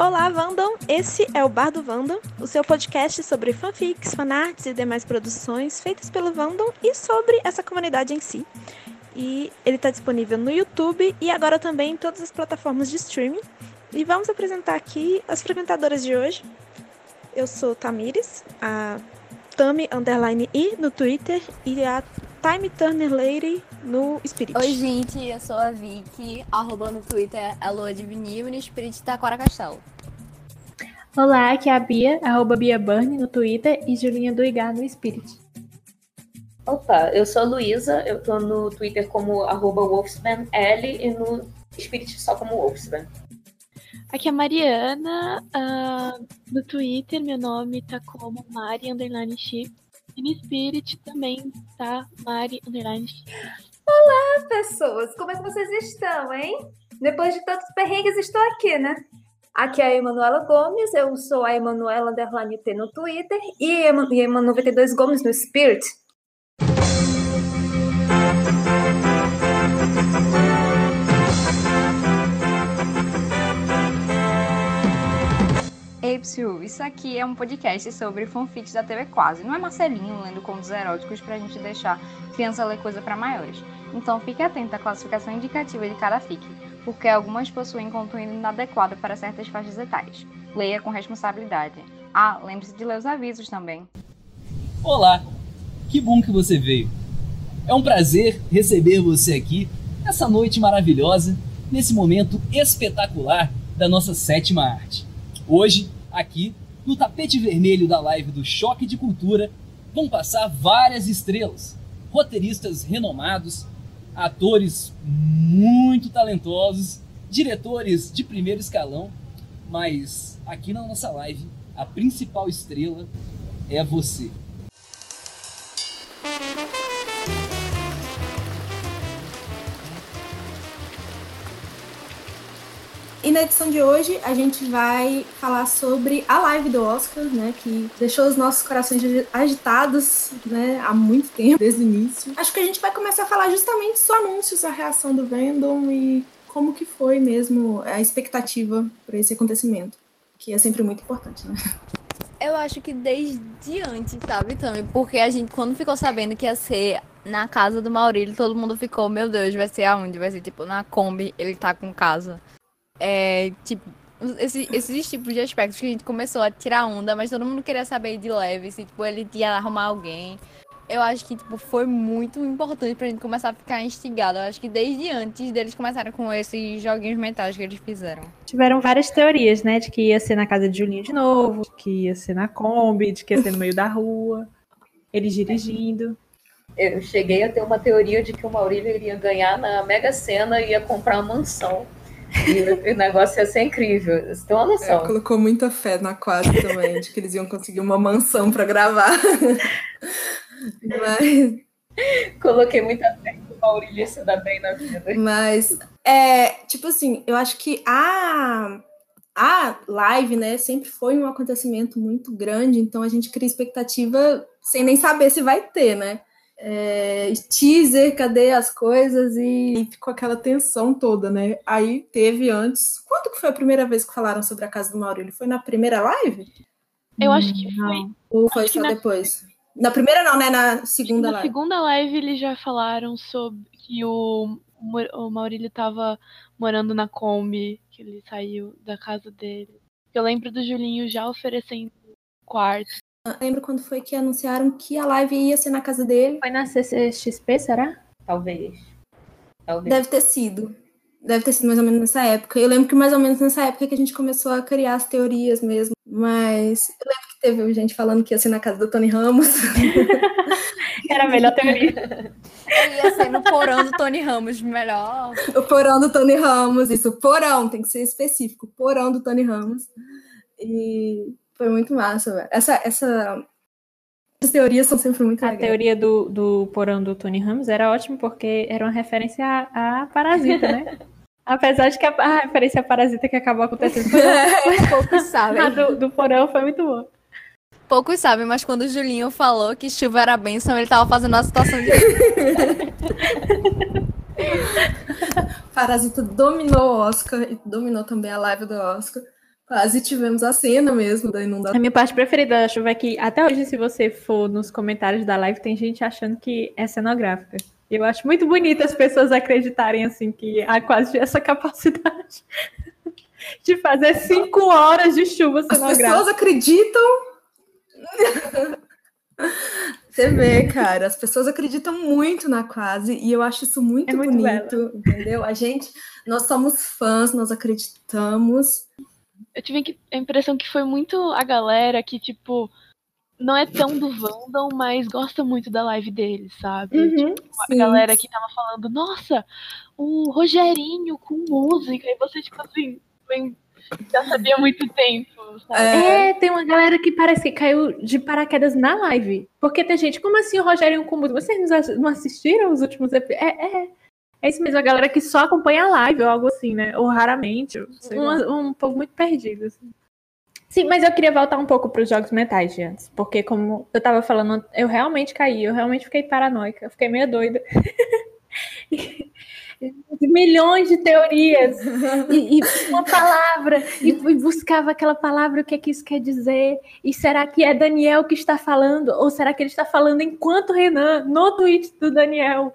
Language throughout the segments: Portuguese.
Olá, Vandam! Esse é o Bar do Vandam, o seu podcast sobre fanfics, fanarts e demais produções feitas pelo Vandam e sobre essa comunidade em si. E ele está disponível no YouTube e agora também em todas as plataformas de streaming. E vamos apresentar aqui as frequentadoras de hoje. Eu sou Tamires, a Tami Underline I no Twitter e a Time Turner Lady no Spirit. Oi, gente, eu sou a Vicky, arroba no Twitter é Lua de Vinil e no Spirit Taquara Castelo. Olá, aqui é a Bia, arroba Bia Burn no Twitter e Julinha do Igar no Spirit. Opa, eu sou a Luísa, eu tô no Twitter como arroba wolfsmanl e no Spirit só como wolfsman. Aqui é a Mariana, uh, no Twitter meu nome tá como Mari Underline Chip. E no Spirit também tá Mari Underline Chip. Olá, pessoas! Como é que vocês estão, hein? Depois de tantos perrengues, estou aqui, né? Aqui é a Emanuela Gomes, eu sou a Emanuela Underline T no Twitter e Ema92 Gomes no Spirit. Ei, Psyu, isso aqui é um podcast sobre fanfics da TV Quase. Não é Marcelinho lendo contos eróticos pra gente deixar criança ler coisa para maiores. Então fique atento à classificação indicativa de cada fic, porque algumas possuem conteúdo inadequado para certas faixas etárias. Leia com responsabilidade. Ah, lembre-se de ler os avisos também. Olá, que bom que você veio. É um prazer receber você aqui nessa noite maravilhosa, nesse momento espetacular da nossa sétima arte. Hoje, aqui, no tapete vermelho da live do Choque de Cultura, vão passar várias estrelas, roteiristas renomados, atores muito talentosos, diretores de primeiro escalão, mas aqui na nossa live, a principal estrela é você. E na edição de hoje a gente vai falar sobre a live do Oscar, né, que deixou os nossos corações agitados, né, há muito tempo, desde o início. Acho que a gente vai começar a falar justamente dos anúncios, a reação do Vendom e como que foi mesmo a expectativa para esse acontecimento, que é sempre muito importante, né? Eu acho que desde antes, sabe, também, porque a gente quando ficou sabendo que ia ser na casa do Maurílio, todo mundo ficou, meu Deus, vai ser aonde? Vai ser tipo na Kombi, ele tá com casa. É, tipo, esse, esses tipos de aspectos que a gente começou a tirar onda, mas todo mundo queria saber de leve, se tipo, ele ia arrumar alguém. Eu acho que tipo, foi muito importante pra gente começar a ficar instigado. Eu acho que desde antes deles começaram com esses joguinhos mentais que eles fizeram. Tiveram várias teorias, né? De que ia ser na casa de Julinho de novo, que ia ser na Kombi, de que ia ser no meio da rua, eles dirigindo. Eu cheguei a ter uma teoria de que o Maurílio iria ganhar na Mega Sena e ia comprar uma mansão. E o negócio ia ser incrível. Você tem uma noção. É, colocou muita fé na quadra também, de que eles iam conseguir uma mansão para gravar. Mas. Coloquei muita fé que o Maurílio se dá bem na vida. Mas, é, tipo assim, eu acho que a, a live, né, sempre foi um acontecimento muito grande, então a gente cria expectativa sem nem saber se vai ter, né? É, teaser, cadê as coisas? E ficou aquela tensão toda, né? Aí teve antes. Quando que foi a primeira vez que falaram sobre a casa do Maurílio? Foi na primeira live? Eu acho que foi. Ou foi só na... depois? Na primeira não, né? Na segunda na live. Na segunda live eles já falaram sobre que o, o Maurílio tava morando na Kombi, que ele saiu da casa dele. Eu lembro do Julinho já oferecendo quarto lembro quando foi que anunciaram que a live ia ser na casa dele. Foi na CCXP, será? Talvez. Talvez. Deve ter sido. Deve ter sido mais ou menos nessa época. Eu lembro que mais ou menos nessa época que a gente começou a criar as teorias mesmo. Mas eu lembro que teve gente falando que ia ser na casa do Tony Ramos. Era a melhor teoria. ia ser no porão do Tony Ramos, melhor. O porão do Tony Ramos, isso, porão, tem que ser específico, porão do Tony Ramos. E foi muito massa, velho. Essa, essa, as teorias são sempre muito A legais. teoria do, do porão do Tony Ramos era ótima porque era uma referência a, a Parasita, né? Apesar de que a, a, referência a Parasita que acabou acontecendo foi, foi pouco, sabe? A do, do porão foi muito boa. Poucos sabem, mas quando o Julinho falou que chuva era bênção, ele tava fazendo uma situação de. Parasita dominou o Oscar e dominou também a live do Oscar. Quase tivemos a cena mesmo da inundação. A minha parte preferida da chuva é que até hoje, se você for nos comentários da live, tem gente achando que é cenográfica. Eu acho muito bonito as pessoas acreditarem assim que há quase essa capacidade de fazer cinco horas de chuva As cenográfica. pessoas acreditam. Você vê, cara, as pessoas acreditam muito na quase e eu acho isso muito, É muito bonito, entendeu? A gente, nós somos fãs, nós acreditamos. Eu tive a impressão que foi muito a galera que, tipo, não é tão do Vandal, mas gosta muito da live deles, sabe? Uhum. Tipo, a Sim. galera que tava falando, nossa, o Rogerinho com música, e você, tipo assim, bem- já sabia há muito tempo, sabe? É, tem uma galera que parece que caiu de paraquedas na live. Porque tem gente, como assim o Rogério com música? Vocês não assistiram os últimos episódios? É, é, é isso mesmo, a galera que só acompanha a live ou algo assim, né? Ou raramente. Um, um povo muito perdido. assim. Sim, mas eu queria voltar um pouco para os jogos mentais de antes. Porque, como eu tava falando, eu realmente caí, eu realmente fiquei paranoica, eu fiquei meio doida. Milhões de teorias e, e uma palavra, e, e buscava aquela palavra, o que é que isso quer dizer? E será que é Daniel que está falando? Ou será que ele está falando enquanto Renan, no tweet do Daniel?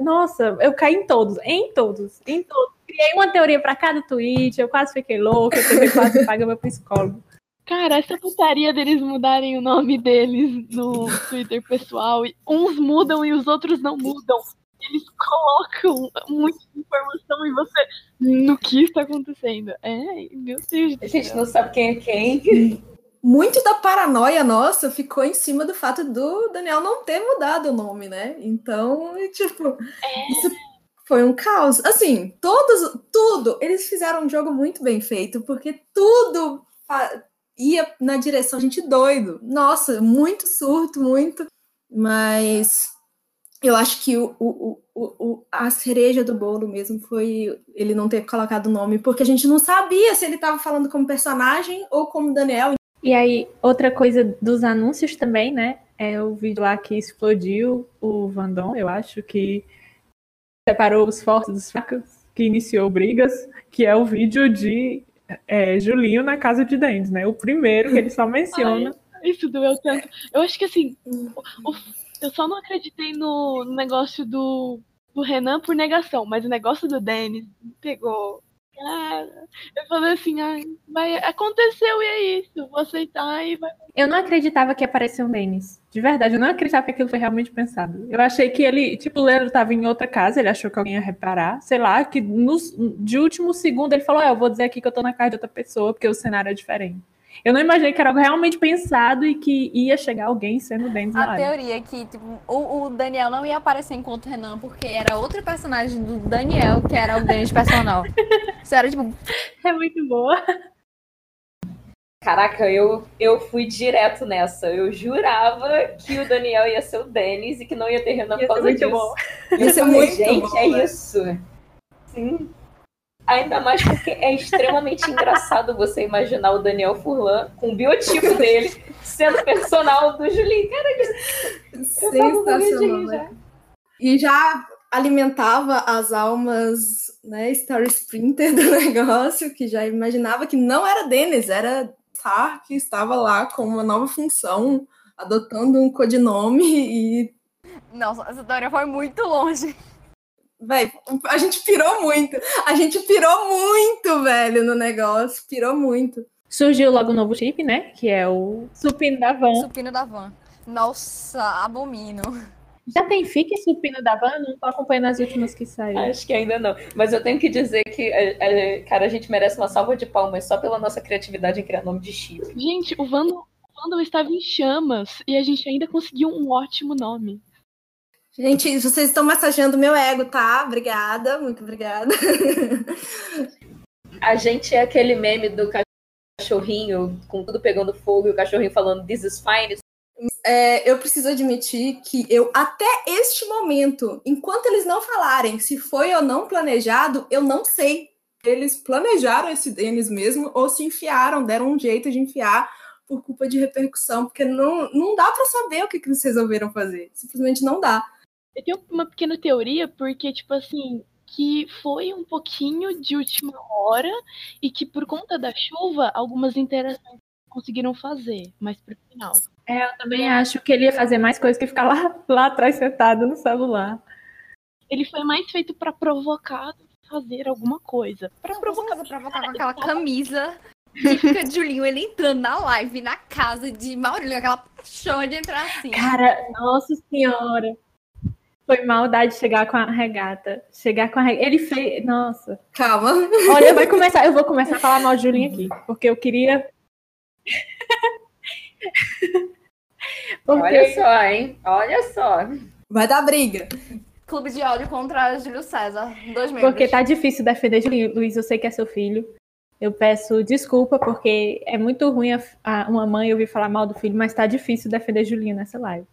Nossa, eu caí em todos, em todos, em todos. Criei uma teoria para cada tweet, eu quase fiquei louca, eu quase paga meu psicólogo. Cara, essa putaria deles mudarem o nome deles no Twitter pessoal, e uns mudam e os outros não mudam. Eles colocam muita informação e você. No que está acontecendo? É, meu Deus A gente não sabe quem é quem. Muito da paranoia nossa ficou em cima do fato do Daniel não ter mudado o nome, né? Então, tipo, isso foi um caos. Assim, todos, tudo, eles fizeram um jogo muito bem feito, porque tudo ia na direção, gente doido. Nossa, muito surto, muito. Mas eu acho que o, o, o, a cereja do bolo mesmo foi ele não ter colocado o nome, porque a gente não sabia se ele estava falando como personagem ou como Daniel. E aí, outra coisa dos anúncios também, né? É o vídeo lá que explodiu o Vandon, eu acho, que separou os fortes dos fracos, que iniciou brigas, que é o vídeo de é, Julinho na casa de Dentes, né? O primeiro que ele só menciona. Isso doeu tanto. Eu acho que assim, o- o- eu só não acreditei no, no negócio do, do Renan por negação, mas o negócio do Denis pegou. Cara, eu falei assim, ai, vai, aconteceu e é isso, vou aceitar e vai. Eu não acreditava que apareceu o Denis. De verdade, eu não acreditava que aquilo foi realmente pensado. Eu achei que ele, tipo, o Leandro estava em outra casa, ele achou que alguém ia reparar. Sei lá, que no, de último segundo ele falou: é, eu vou dizer aqui que eu tô na casa de outra pessoa, porque o cenário é diferente. Eu não imaginei que era algo realmente pensado e que ia chegar alguém sendo o Denis na A live. teoria é que tipo, o, o Daniel não ia aparecer enquanto Renan, porque era outro personagem do Daniel, que era o Denis personal. Isso era tipo, É muito boa. Caraca, eu, eu fui direto nessa. Eu jurava que o Daniel ia ser o Denis e que não ia ter Renan Ia por causa disso. bom. Ia ser muito Gente, bom, é né? isso. Sim. Ainda mais porque é extremamente engraçado você imaginar o Daniel Furlan com o biotipo dele sendo personal do Julinho. Cara, de Sensacional, né? já. E já alimentava as almas, né, Story Sprinter do negócio, que já imaginava que não era Dennis, era Tar, que estava lá com uma nova função, adotando um codinome e nossa, essa teoria foi muito longe. Véi, a gente pirou muito. A gente pirou muito, velho, no negócio. Pirou muito. Surgiu logo um novo chip, né? Que é o Supino da Van. Supino da van. Nossa, abomino. Já tem FIC Supino da Van? Não tô acompanhando as últimas que saíram. Acho que ainda não. Mas eu tenho que dizer que, é, é, cara, a gente merece uma salva de palmas só pela nossa criatividade em criar nome de chip. Gente, o Vandal, o Vandal estava em chamas e a gente ainda conseguiu um ótimo nome. Gente, vocês estão massageando meu ego, tá? Obrigada, muito obrigada. A gente é aquele meme do cachorrinho com tudo pegando fogo e o cachorrinho falando This is fine. É, eu preciso admitir que eu, até este momento, enquanto eles não falarem se foi ou não planejado, eu não sei. Eles planejaram esse Denis mesmo ou se enfiaram, deram um jeito de enfiar, por culpa de repercussão, porque não, não dá pra saber o que, que eles resolveram fazer. Simplesmente não dá. Eu tenho uma pequena teoria, porque, tipo assim, que foi um pouquinho de última hora e que por conta da chuva, algumas interações conseguiram fazer, mas pro final. É, eu também acho que ele ia fazer mais coisa que ficar lá, lá atrás sentado no celular. Ele foi mais feito pra provocar do que fazer alguma coisa. Provocar. provocar, provocar com aquela camisa típica de Julinho, ele entrando na live, na casa de Maurílio, aquela paixão de entrar assim. Cara, nossa senhora. Foi maldade chegar com a regata. Chegar com a regata. Ele fez. Nossa. Calma. Olha, vai começar. Eu vou começar a falar mal de Julinho aqui. Porque eu queria. Olha porque só, hein? Olha só. Vai dar briga. Clube de áudio contra Júlio César, dois membros. Porque tá difícil defender Julinho. Luiz, eu sei que é seu filho. Eu peço desculpa, porque é muito ruim a, a- uma mãe ouvir falar mal do filho, mas tá difícil defender Julinho nessa live.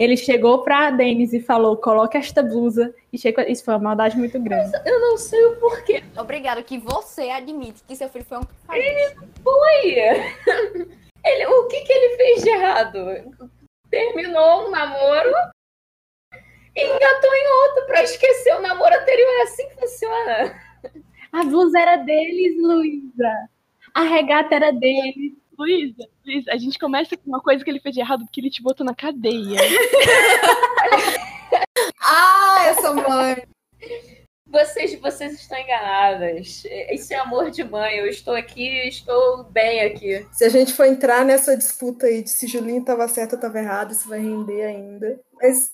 Ele chegou pra Denis e falou: coloca esta blusa. E chegou, isso foi uma maldade muito grande. Eu não sei o porquê. Obrigado que você admite que seu filho foi um cafajeste. Foi. Ele, o que, que ele fez de errado? Terminou um namoro e engatou em outro pra esquecer o namoro anterior. É assim que funciona. A blusa era deles, Luísa. A regata era deles. Luísa, Luísa, a gente começa com uma coisa que ele fez de errado porque ele te botou na cadeia. Ah, essa mãe. Vocês, vocês estão enganadas. Isso é amor de mãe. Eu estou aqui, estou bem aqui. Se a gente for entrar nessa disputa aí de se Julinho tava certo ou tava errado, isso vai render ainda. Mas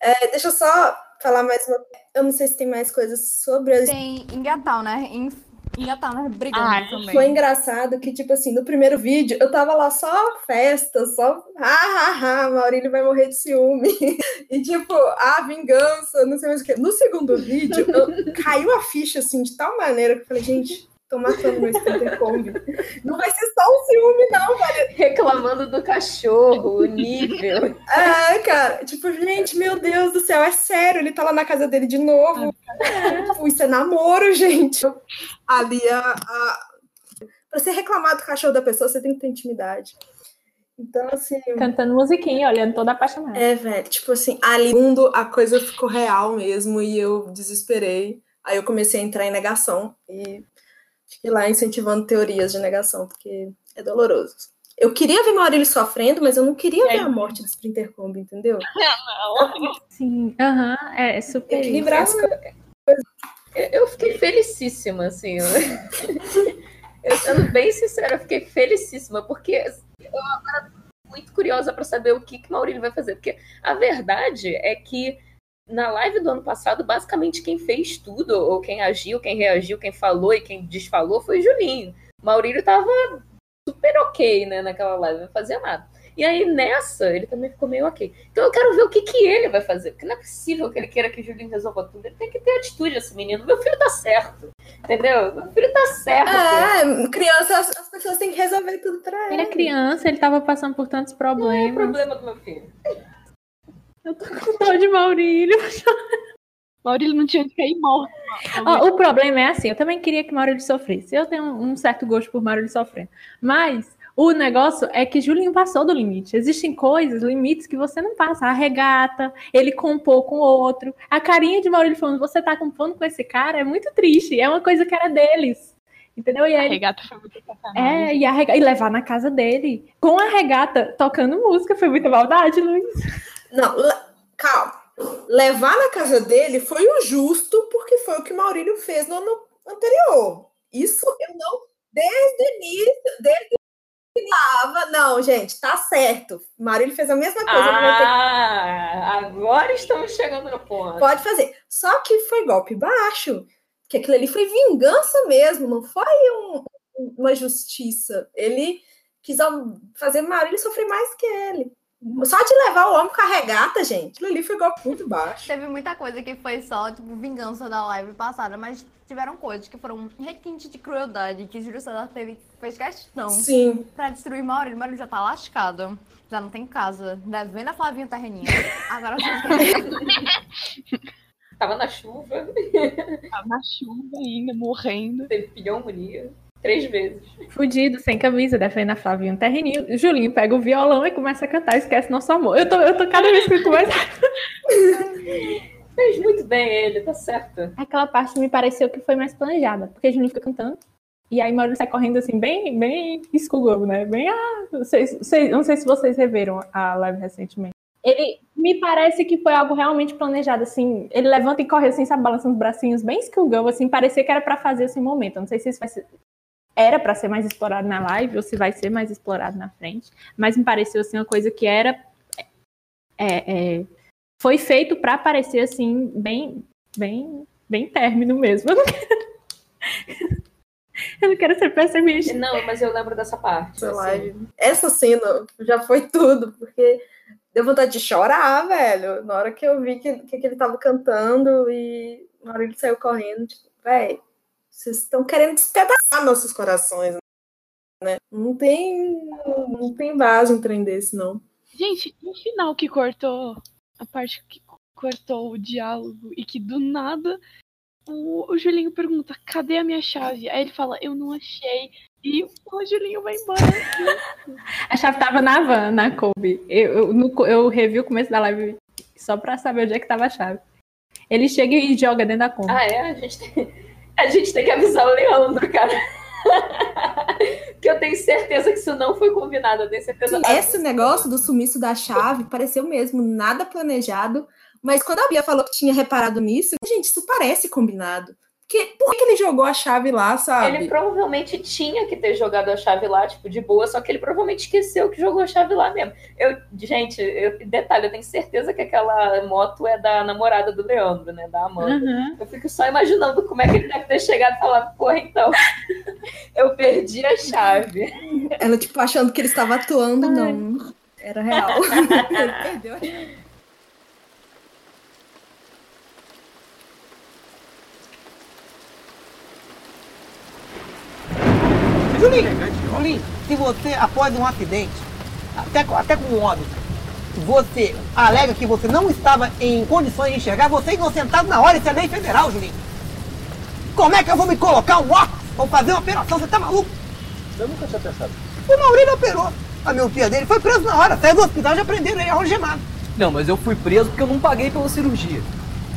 é, deixa eu só falar mais uma. Eu não sei se tem mais coisas sobre as Tem engatar, né? Em, engatar, né? Brigando Ah, também. Foi engraçado que, tipo assim, no primeiro vídeo eu tava lá só festa, só ha, ha, ha, Maurílio vai morrer de ciúme. E tipo, a vingança, não sei mais o que. No segundo vídeo, eu- caiu a ficha assim de tal maneira que eu falei, gente, tô matando meu Splinter Kombi. Não vai ser só um ciúme, não, Reclamando do cachorro, o nível. É, cara, tipo, gente, meu Deus do céu, é sério, ele tá lá na casa dele de novo. Tipo, isso é namoro, gente. Ali, a, a... pra você reclamar do cachorro da pessoa, você tem que ter intimidade. Então, assim, Cantando musiquinha, olhando toda apaixonada. é, velho, tipo assim, ali, fundo, a coisa ficou real mesmo e eu desesperei. Aí eu comecei a entrar em negação e fiquei lá incentivando teorias de negação, porque é doloroso. Eu queria ver Maurílio sofrendo, mas eu não queria ver a morte do Splinter Kombi, entendeu? Sim, aham, é super. isso. Equilibrar as coisas. Eu, fiquei felicíssima, assim. Eu, eu sendo bem sincera, eu fiquei felicíssima, porque eu agora tô muito curiosa para saber o que, que Maurílio vai fazer. Porque a verdade é que na live do ano passado, basicamente quem fez tudo, ou quem agiu, quem reagiu, quem falou e quem desfalou foi Julinho. Maurílio tava super ok, né, naquela live, não fazia nada. E aí nessa, ele também ficou meio ok. Então eu quero ver o que, que ele vai fazer, porque não é possível que ele queira que o Julinho resolva tudo. Ele tem que ter atitude, esse menino. Meu filho tá certo, entendeu? Meu filho tá certo. É, criança, as, as pessoas têm que resolver tudo pra Ele é ele. criança, ele tava passando por tantos Não é problemas. problema do meu filho. Eu tô com dor de Maurílio. Maurílio não tinha que cair morto. O problema é assim, eu também queria que Maurílio sofresse. Eu tenho um certo gosto por Maurílio sofrendo. Mas o negócio é que Julinho passou do limite. Existem coisas, limites que você não passa. A regata, ele compor com o outro. A carinha de Maurílio falando, você tá compondo com esse cara, é muito triste. É uma coisa que era deles. Entendeu? E A aí, regata foi muito sacanagem. é, e, a rega- e levar na casa dele. Com a regata tocando música. Foi muita maldade, Luiz. Não, calma. Levar na casa dele foi o justo, porque foi o que Maurílio fez no ano anterior. Isso eu não. Desde o início, desde. Tava, não, gente, tá certo. Maurílio fez a mesma coisa. Ah, agora estamos chegando no ponto. Pode fazer. Só que foi golpe baixo. Que aquilo ali foi vingança mesmo, não foi um- uma justiça. Ele quis fazer Maurílio sofrer mais que ele. Só de levar o homem com a regata, gente. Aquilo ali foi golpe muito baixo. Teve muita coisa que foi só, tipo, vingança da live passada, mas tiveram coisas que foram requinte de crueldade, que Júlio César teve, fez questão Sim. pra destruir Maurílio. Maurílio já tá lascado, já não tem casa, devendo a Flavinha terreninha. Agora vocês Tava na chuva, Tá na chuva ainda, morrendo. teve pneumonia. Três vezes. Fudido, sem camisa, defende a Flavinha um terreninho. Julinho pega o violão e começa a cantar, esquece nosso amor. Eu tô, eu tô cada vez que eu começo. Fez muito bem ele, tá certo. Aquela parte me pareceu que foi mais planejada, porque o Julinho fica cantando. E aí Maurício sai correndo assim, bem, bem Schoolgirl, né? Bem, ah, não sei, sei- não sei se vocês reveram a live recentemente. Ele me parece que foi algo realmente planejado, assim. Ele levanta e corre assim, sabe, balançando os bracinhos, bem Schoolgirl, assim, parecia que era pra fazer esse momento. Eu não sei se isso vai ser. Era pra ser mais explorado na live ou se vai ser mais explorado na frente, mas me pareceu assim uma coisa que era. é, é, foi feito pra parecer assim, bem, bem, bem término mesmo. Eu não quero, eu não quero ser pessimista. Não, mas eu lembro dessa parte. Lá, assim. essa cena já foi tudo, porque deu vontade de chorar, velho. Na hora que eu vi que, que, que ele tava cantando e na hora ele saiu correndo, tipo, velho, vocês estão querendo despedaçar nossos corações, né? Não tem, não tem base um trem desse, não. Gente, no final que cortou a parte que cortou o diálogo e que do nada o, o Julinho pergunta: cadê a minha chave? Aí ele fala: eu não achei. E o Julinho vai embora. A chave tava na van, na Kobe. Eu, eu, no- eu revi o começo da live só pra saber onde é que tava a chave. Ele chega e joga dentro da Kombi. Ah, é? A gente tem, a gente tem que avisar o Leandro, cara. que eu tenho certeza que isso não foi combinado. Eu tenho certeza. Esse negócio do sumiço da chave pareceu mesmo nada planejado, mas quando a Bia falou que tinha reparado nisso, gente, isso parece combinado. Porque, por que ele jogou a chave lá, sabe? Ele provavelmente tinha que ter jogado a chave lá, tipo, de boa, só que ele provavelmente esqueceu que jogou a chave lá mesmo. Eu, gente, eu, detalhe, eu tenho certeza que aquela moto é da namorada do Leandro, né? Da Amanda. Uhum. Eu fico só imaginando como é que ele deve ter chegado e falado, porra, então, eu perdi a chave. Ela, tipo, achando que ele estava atuando, não. Era real. ele perdeu a chave. Julinho, Julinho, se você, após um acidente, até, com- até com um óbito, você alega que você não estava em condições de enxergar, você é inocentado na hora, isso é lei federal, Julinho. Como é que eu vou me colocar um óculos ou fazer uma operação? Você tá maluco? Eu nunca tinha pensado. O Maurílio operou. A miopia dele foi preso na hora, saiu do hospital já prenderam ele algemado. Não, mas eu fui preso porque eu não paguei pela cirurgia.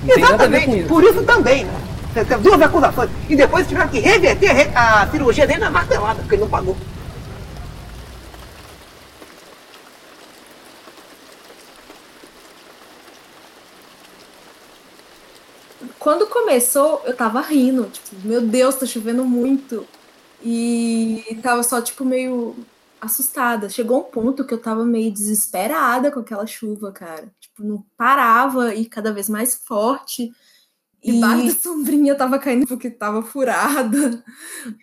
Não Exatamente, isso. por isso também, né? Duas acusações. E depois tiveram que reverter a re- a cirurgia dele na martelada, porque ele não pagou. Quando começou, eu tava rindo. Tipo, meu Deus, tá chovendo muito. E tava só, tipo, meio assustada. Chegou um ponto que eu tava meio desesperada com aquela chuva, cara. Tipo, não parava e cada vez mais forte. E Debaixo da sombrinha tava caindo porque tava furada.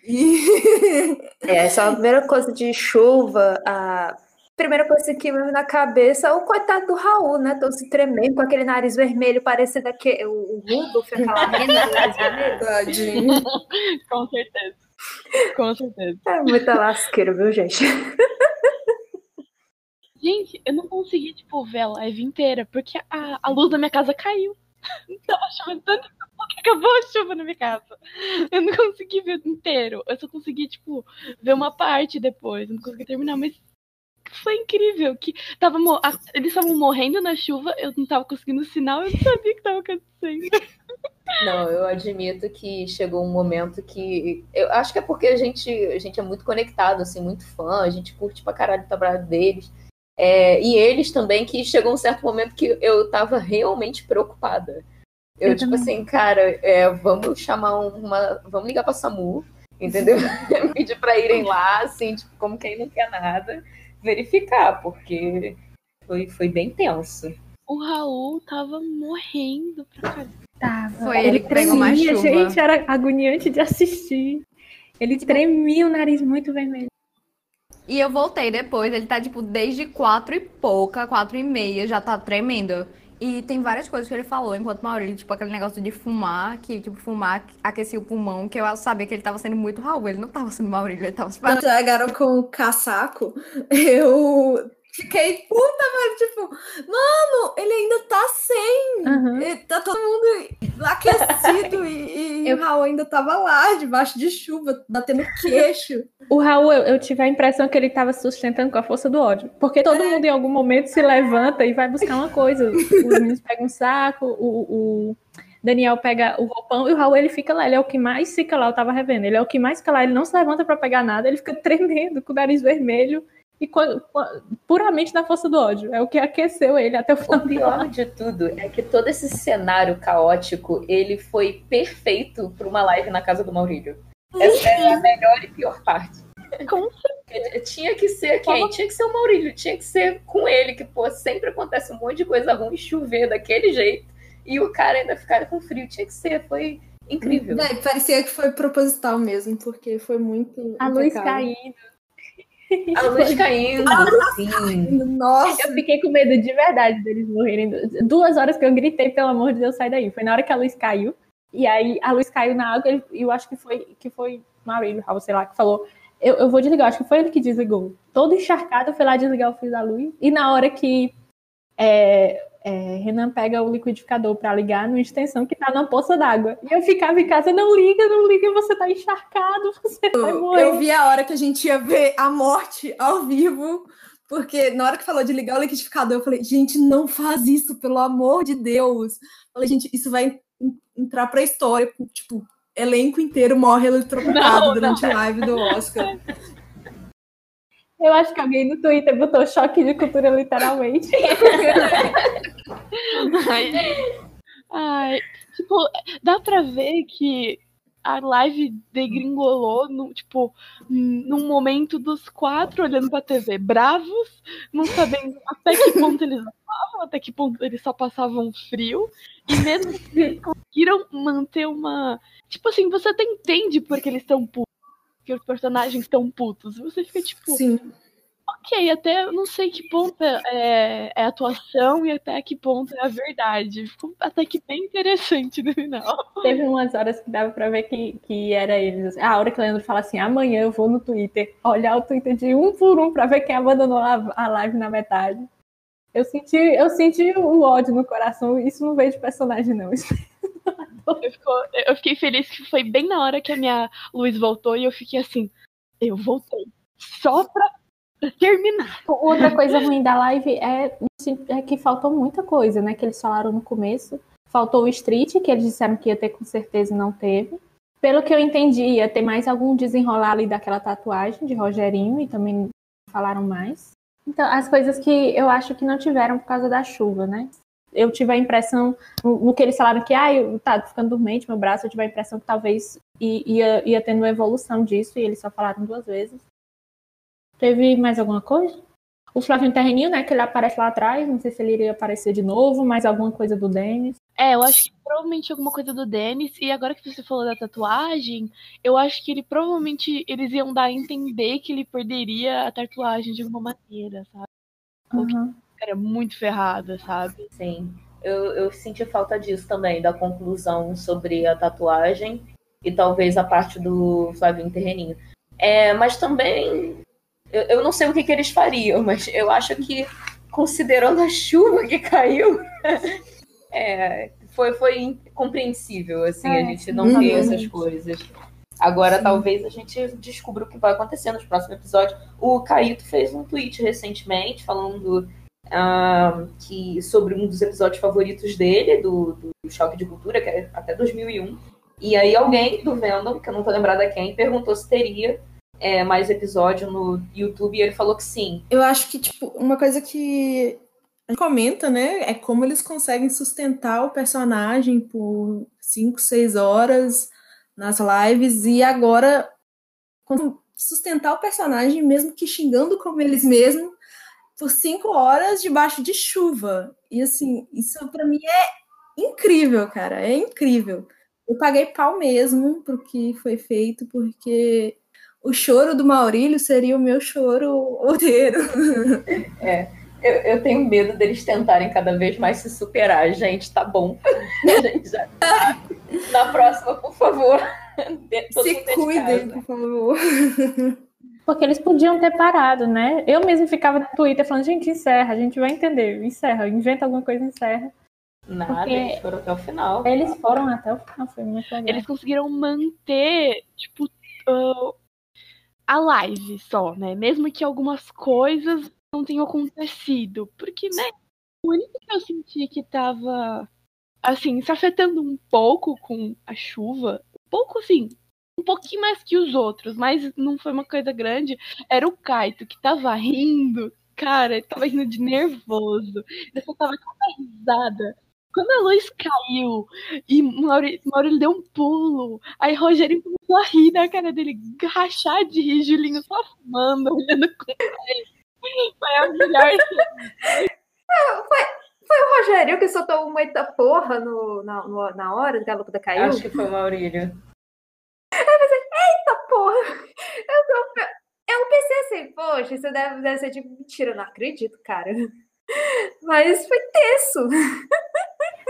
E É, essa é a primeira coisa de chuva. A primeira coisa que me na cabeça é o coitado do Raul, né? Todo se tremendo, com aquele nariz vermelho, parecendo aquele, o, o Rudolf, aquela rena do nariz vermelho. Tadinho. Com certeza. Com certeza. É muita lasqueira, viu, gente? Gente, eu não consegui, tipo, ver a live inteira, porque a, a luz da minha casa caiu. Tava chovendo tanto que acabou a chuva na minha casa. Eu não consegui ver inteiro. Eu só consegui, tipo, ver uma parte depois. Eu não consegui terminar, mas foi incrível. que tava Eles estavam morrendo na chuva, eu não tava conseguindo sinal, eu não sabia o que tava acontecendo. Não, eu admito que chegou um momento que. Eu acho que é porque a gente, a gente é muito conectado, assim, muito fã, a gente curte pra caralho o trabalho deles. É, e eles também, que chegou um certo momento que eu tava realmente preocupada. Eu, Eu tipo também. assim, cara, é, vamos chamar uma. Vamos ligar pra SAMU, entendeu? Pedir pra irem lá, assim, tipo, como quem não quer nada, verificar, porque foi, foi bem tenso. O Raul tava morrendo pra caralho. Tava. Foi ele mais tremia, gente, era agoniante de assistir. Ele tremia o nariz muito vermelho. E eu voltei depois, ele tá, tipo, desde quatro e pouca, quatro e meia, já tá tremendo. E tem várias coisas que ele falou enquanto Maurílio, tipo, aquele negócio de fumar, que, tipo, fumar aquecia o pulmão, que eu sabia que ele tava sendo muito Raul, ele não tava sendo Maurílio, ele tava se Quando chegaram com o casaco, eu fiquei puta, velho. Tipo, mano, ele ainda tá sem. Uhum. Tá todo mundo aquecido e. e- o Raul ainda tava lá, debaixo de chuva, batendo queixo. O Raul, eu, eu tive a impressão que ele estava sustentando com a força do ódio. Porque todo É. mundo em algum momento se levanta e vai buscar uma coisa. Os meninos pegam um saco, o, o Daniel pega o roupão e o Raul ele fica lá. Ele é o que mais fica lá, eu tava revendo. Ele é o que mais fica lá, ele não se levanta pra pegar nada, ele fica tremendo, com o nariz vermelho. E puramente na força do ódio. É o que aqueceu ele até o final O pior de tudo é que todo esse cenário caótico, ele foi perfeito para uma live na casa do Maurílio. Essa é a melhor e pior parte. Com Tinha que ser quem? Tinha que ser o Maurílio, tinha que ser com ele, que, pô, sempre acontece um monte de coisa ruim, chover daquele jeito, e o cara ainda ficar com frio. Tinha que ser, foi incrível. Véi, parecia que foi proposital mesmo, porque foi muito. A luz caindo. A luz caindo, sim. Nossa, Eu fiquei com medo de verdade deles morrerem. Duas horas que eu gritei, pelo amor de Deus, sai daí. Foi na hora que a luz caiu. E aí a luz caiu na água e eu acho que foi que foi Maurílio, Raul, sei lá, que falou. Eu, eu vou desligar, acho que foi ele que desligou. Todo encharcado, foi lá desligar o fio da luz. E na hora que é, é, Renan pega o liquidificador para ligar numa extensão que tá na poça d'água. E eu ficava em casa, não liga, não liga, você tá encharcado, você vai morrer. eu vi a hora que a gente ia ver a morte ao vivo, porque na hora que falou de ligar o liquidificador, eu falei, gente, não faz isso, pelo amor de Deus. Eu falei, gente, isso vai en- entrar pra história, tipo, elenco inteiro morre eletrocutado Não, durante a live do Oscar. Eu acho que alguém no Twitter botou choque de cultura literalmente. Ai, ai, tipo, dá pra ver que a live degringolou, no, tipo, num momento dos quatro olhando pra TV, bravos, não sabendo até que ponto eles amavam, até que ponto eles só passavam frio, e mesmo assim conseguiram manter uma. Tipo assim, você até entende porque eles estão putos, porque os personagens estão putos. Você fica tipo, Sim. ok, até eu não sei que ponto é, é atuação e até que ponto é a verdade. Ficou até que bem interessante no final. Teve umas horas que dava pra ver que, que era eles. A hora que o Leandro fala assim: amanhã eu vou no Twitter olhar o Twitter de um por um pra ver quem abandonou a, a live na metade. Eu senti, eu senti o ódio no coração. Isso não veio de personagem, não. Isso Eu, ficou- eu fiquei feliz que foi bem na hora que a minha luz voltou e eu fiquei assim, eu voltei. Só pra terminar. Outra coisa ruim da live é, é que faltou muita coisa, né? Que eles falaram no começo. Faltou o Street, que eles disseram que ia ter com certeza e não teve. Pelo que eu entendi, ia ter mais algum desenrolar ali daquela tatuagem de Rogerinho e também falaram mais. Então, as coisas que eu acho que não tiveram por causa da chuva, né? Eu tive a impressão, no, que eles falaram que, ah, eu tá ficando dormente meu braço, eu tive a impressão que talvez ia, ia tendo uma evolução disso, e eles só falaram duas vezes. Teve mais alguma coisa? O Flavinho Terreninho, né? Que ele aparece lá atrás. Não sei se ele iria aparecer de novo. Mais alguma coisa do Denis. É, eu acho que provavelmente alguma coisa do Dennis. E agora que você falou da tatuagem, eu acho que ele provavelmente eles iam dar a entender que ele perderia a tatuagem de alguma maneira, sabe? Que era muito ferrada, sabe? Sim. Eu, eu senti falta disso também, da conclusão sobre a tatuagem e talvez a parte do Flavinho Terreninho. É, mas também, eu, eu não sei o que, que eles fariam, mas eu acho que, considerando a chuva que caiu, é, foi, foi compreensível, assim, a É, gente não sim. ter essas coisas. Agora, talvez a gente descubra o que vai acontecer nos próximos episódios. O Caíto fez um tweet recentemente falando ah, que sobre um dos episódios favoritos dele, do, do Choque de Cultura, que é até 2001. E aí alguém do Venom, que eu não tô lembrada quem, perguntou se teria é, mais episódio no YouTube e ele falou que sim. Eu acho que, tipo, uma coisa que comenta, né, é como eles conseguem sustentar o personagem por 5, 6 horas nas lives e agora sustentar o personagem mesmo que xingando como eles mesmos por 5 horas debaixo de chuva. E assim, isso pra mim é incrível, cara, é incrível. Eu paguei pau mesmo pro que foi feito, porque o choro do Maurílio seria o meu choro roteiro. Eu, eu tenho medo deles tentarem cada vez mais se superar. Gente, tá bom. Gente já tá. Na próxima, por favor. Se cuidem, por favor. Porque eles podiam ter parado, né? Eu mesmo ficava no Twitter falando, gente, encerra, a gente vai entender. Encerra, inventa alguma coisa, encerra. Nada, Porque- eles foram até o final. Eles foram até o final, foi muito legal. Eles conseguiram manter, tipo, ah, a live só, né? Mesmo que algumas coisas não tenham acontecido. Porque, né? O único que eu senti que tava, assim, se afetando um pouco com a chuva, um pouco assim, um pouquinho mais que os outros, mas não foi uma coisa grande, era o Kaito, que tava rindo. Cara, ele tava rindo de nervoso. Ele só tava com uma risada. Quando a luz caiu e Mauri- Maurílio deu um pulo, aí Rogério começou a rir na cara dele, rachar de rir, Julinho só fumando, olhando com ele. Foi a melhor Foi o Rogério que soltou uma eita porra no, na, no- na hora que a lâmpada caiu? Acho que foi o Maurílio. Eita porra! Eu, eu, eu pensei assim, poxa, isso deve, deve ser de mentira. Eu não acredito, cara. Mas foi tenso.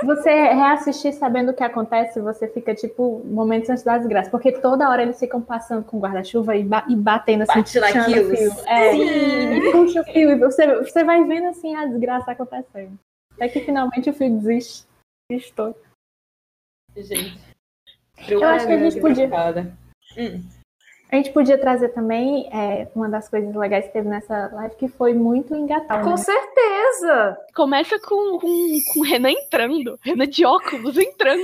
Você reassistir sabendo o que acontece, você fica, tipo, momentos antes da desgraça. Porque toda hora eles ficam passando com guarda-chuva e, ba- e batendo assim, Bate puxando o fio. É, e puxa o fio. E você, você vai vendo, assim, a desgraça acontecendo. Até que finalmente o fio desiste. Desistou. Gente. Eu acho que a gente podia-. Hum. A gente podia trazer também é, uma das coisas legais que teve nessa live, que foi muito engatar. Com né? certeza. Começa com, com, com o Renan entrando. Renan de óculos entrando.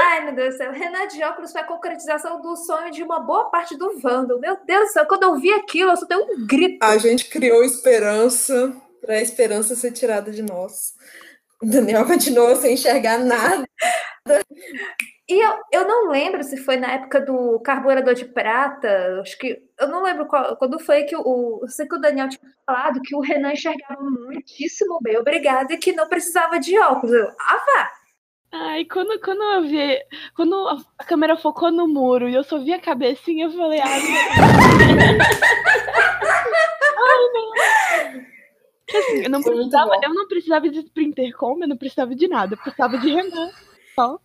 Ai, meu Deus do céu. Renan de óculos foi a concretização do sonho de uma boa parte do Vandal. Meu Deus do céu, quando eu vi aquilo, eu só dei um grito. A gente criou esperança para a esperança ser tirada de nós. O Daniel continuou sem enxergar nada. E eu, eu não lembro se foi na época do carburador de prata. Acho que. Eu não lembro qual- quando foi que o. Eu sei que o Daniel tinha falado que o Renan enxergava muitíssimo bem, obrigado, e que não precisava de óculos. Eu, ah, vá! Ai, quando, quando eu vi. Quando a, câmera focou no muro e eu só vi a cabecinha, eu falei, ai, meu Ai, não. Assim, eu não precisava, eu não precisava de Sprinter como, eu não precisava de nada, eu precisava de Renan. Só.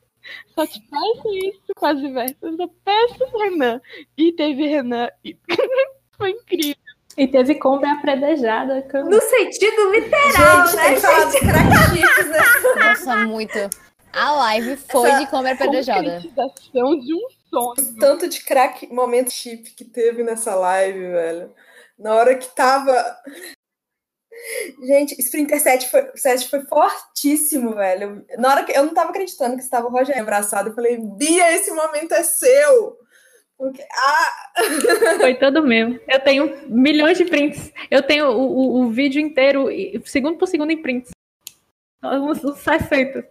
Só te peço isso, quase verso. Eu só peço Renan. E teve Renan. E... Foi incrível. E teve compra apredejada. que eu- No sentido literal, gente, né? tem que falar dos crack chips, né? Nossa, muito. A live foi Essa de apedrejada. Concretização de um sonho. Tanto de crack momento chip que teve nessa live, velho. Na hora que tava. Gente, Sprinter 7 foi, 7 foi fortíssimo, velho. Na hora que eu não tava acreditando que estava o Rogério abraçado, eu falei, Bia, esse momento é seu. Porque, ah, Foi todo meu. Eu tenho milhões de prints. Eu tenho o, o, o vídeo inteiro, segundo por segundo, em prints. Uns, uns 60.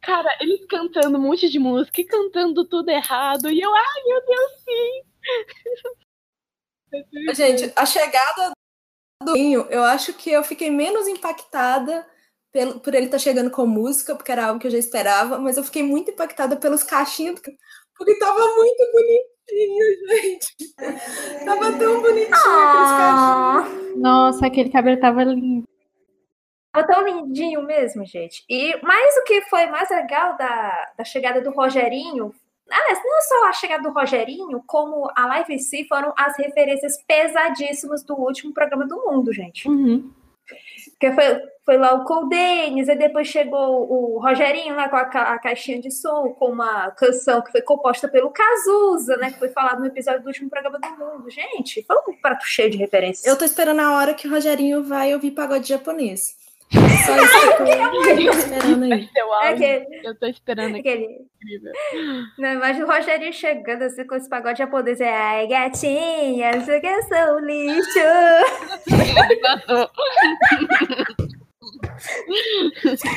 Cara, eles cantando um monte de música e cantando tudo errado. E eu, ai meu Deus, sim! Gente, a chegada do Vinho, eu acho que eu fiquei menos impactada pelo, por ele estar chegando com música, porque era algo que eu já esperava, mas eu fiquei muito impactada pelos cachinhos, porque tava muito bonitinho, gente. Tava tão bonitinho aqueles Ah, cachinhos. Nossa, aquele cabelo tava lindo. tava tão lindinho mesmo, gente. E mais o que foi mais legal da, da chegada do Rogerinho. Aliás, não só a chegada do Rogerinho, como a live em si foram as referências pesadíssimas do último programa do mundo, gente. Uhum. Porque foi, foi lá o Cole Denis, e depois chegou o Rogerinho lá com a, ca- a caixinha de som, com uma canção que foi composta pelo Cazuza, né? Que foi falado no episódio do último programa do mundo. Gente, foi um prato cheio de referências. Eu tô esperando a hora que o Rogerinho vai ouvir pagode japonês. É só esperando aí. É aquele, eu tô esperando aqui. aquele, Incrível. não, imagina o Rogerinho chegando assim com esse pagode japonês. É, Ai, gatinha, você que sou um lixo. Isso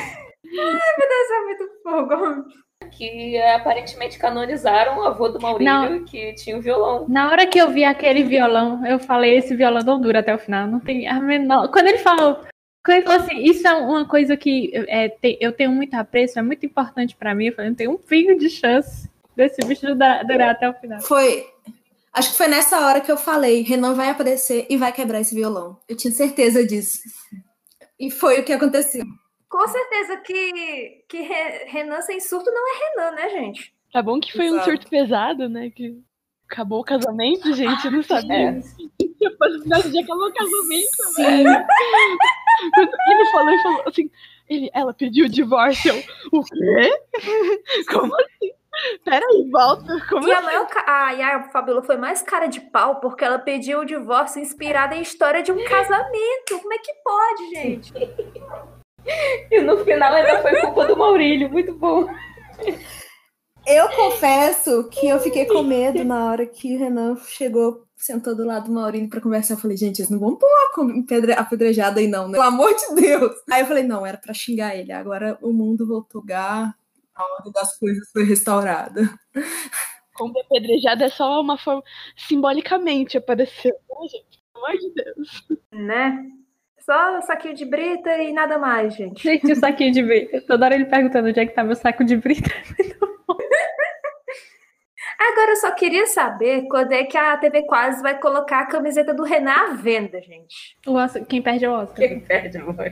é muito fogo. Que é, aparentemente canonizaram o avô do Maurílio, Não. que tinha o violão. Na hora que eu vi aquele violão, eu falei, esse violão não dura até o final. Não tem a menor. Quando ele falou. Quando ele falou assim, isso é uma coisa que é, te- eu tenho muito apreço, é muito importante pra mim. Eu falei, não tem um pingo de chance desse bicho durar, durar até o final. Foi. Acho que foi nessa hora que eu falei: Renan vai aparecer e vai quebrar esse violão. Eu tinha certeza disso. E foi o que aconteceu. Com certeza que, que Re- Renan sem surto não é Renan, né, gente? Tá bom que foi um Exato. surto pesado, né? Que acabou o casamento, gente? Eu não sabia. Tinha possibilidade de acabar o casamento, Sim. velho. Quando ele falou e falou assim, ele, ela pediu o divórcio. Eu, o quê? Como assim? Peraí, volta. Como E a, assim? maior, ca- a Yara Fabiola foi mais cara de pau porque ela pediu o divórcio inspirada em história de um casamento. Como é que pode, gente? E no final ainda foi culpa do Maurílio. Muito bom. Eu confesso que eu fiquei com medo na hora que o Renan chegou, sentou do lado do Maurílio pra conversar. Eu falei, gente, eles não vão pôr uma apedrejada aí, não, né? Pelo amor de Deus. Aí eu falei, não, era pra xingar ele. Agora o mundo voltou a lugar, a ordem das coisas foi restaurada. Como apedrejada é só uma forma. Simbolicamente apareceu. Ai, gente, pelo amor de Deus. Né? Só saquinho de brita e nada mais, gente. Gente, o saquinho de brita. Toda hora ele perguntando onde é que tá meu saco de brita. Agora eu só queria saber quando é que a TV Quase vai colocar a camiseta do Renan à venda, gente. O Oscar- Quem perde é o Oscar. Quem perde, amor?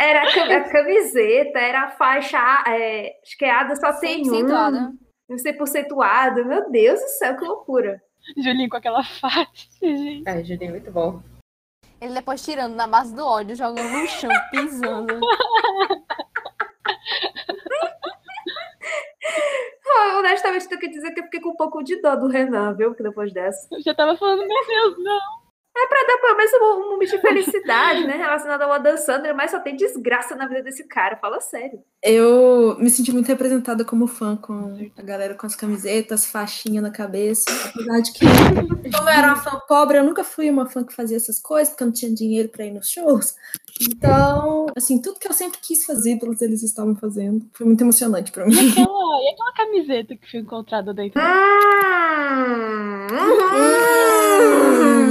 Era a, cam- a camiseta, era a faixa é, acho que a Ada só tem um. Acentuada. 100% Ada. Meu Deus do céu, que loucura. Julinho com aquela faixa, gente. Ai, Julinho, muito bom. Ele depois tirando na base do ódio, jogando no chão, pisando. Ah, honestamente, tenho que dizer que eu fiquei com um pouco de dó do Renan, viu? Que depois dessa. Eu já tava falando, meu Deus, não. É pra dar pelo menos um momento de felicidade, né? Relacionado ao Adam Sandler, mas só tem desgraça na vida desse cara, fala sério. Eu me senti muito representada como fã com a galera com as camisetas, faixinha na cabeça. Apesar de que, como eu era uma fã pobre, eu nunca fui uma fã que fazia essas coisas, porque eu não tinha dinheiro pra ir nos shows. Então, assim, tudo que eu sempre quis fazer pelos eles estavam fazendo. Foi muito emocionante pra mim. E aquela, e aquela camiseta que foi encontrada dentro? Hum,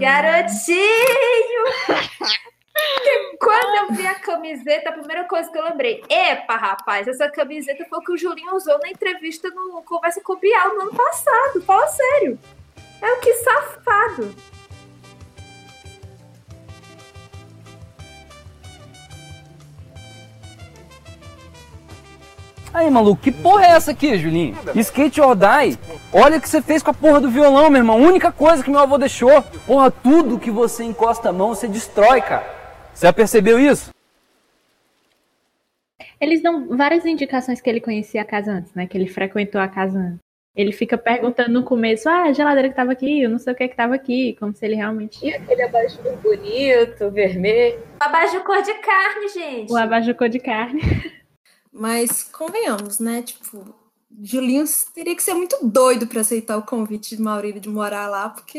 Garotinho! Quando eu vi a camiseta, a primeira coisa que eu lembrei, epa, rapaz, essa camiseta foi o que o Julinho usou na entrevista no Conversa com o Bial no ano passado. Fala sério. É o que safado. Aí, maluco, que porra é essa aqui, Julinho? Skate or die? Olha o que você fez com a porra do violão, meu irmão. Única coisa que meu avô deixou. Porra, tudo que você encosta a mão, você destrói, cara. Você já percebeu isso? Eles dão várias indicações que ele conhecia a casa antes, né? Que ele frequentou a casa antes. Ele fica perguntando no começo, ah, a geladeira que tava aqui, eu não sei o que que tava aqui, como se ele realmente. E aquele abajur bonito, vermelho. Abajur cor de carne, gente. O abajur cor de carne. Mas convenhamos, né? Tipo, Julinho teria que ser muito doido pra aceitar o convite de Maurílio de morar lá, porque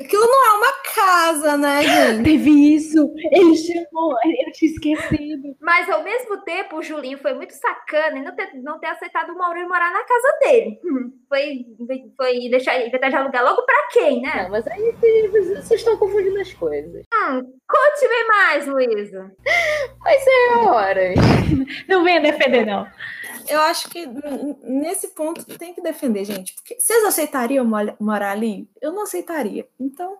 aquilo não é uma casa, né, gente? Teve isso! Ele chamou, eu tinha esquecido. Mas ao mesmo tempo, o Julinho foi muito sacana em não ter, não ter aceitado o Maurílio morar na casa dele. Hum, Foi, foi deixar inventar de alugar logo pra quem, né? Não, mas aí vocês estão confundindo as coisas. Hum, Conte-me mais, Luísa. Mas é horas. Não venha defender, não. Eu acho que nesse ponto tem que defender, gente. Porque vocês aceitariam mo- morar ali? Eu não aceitaria. Então,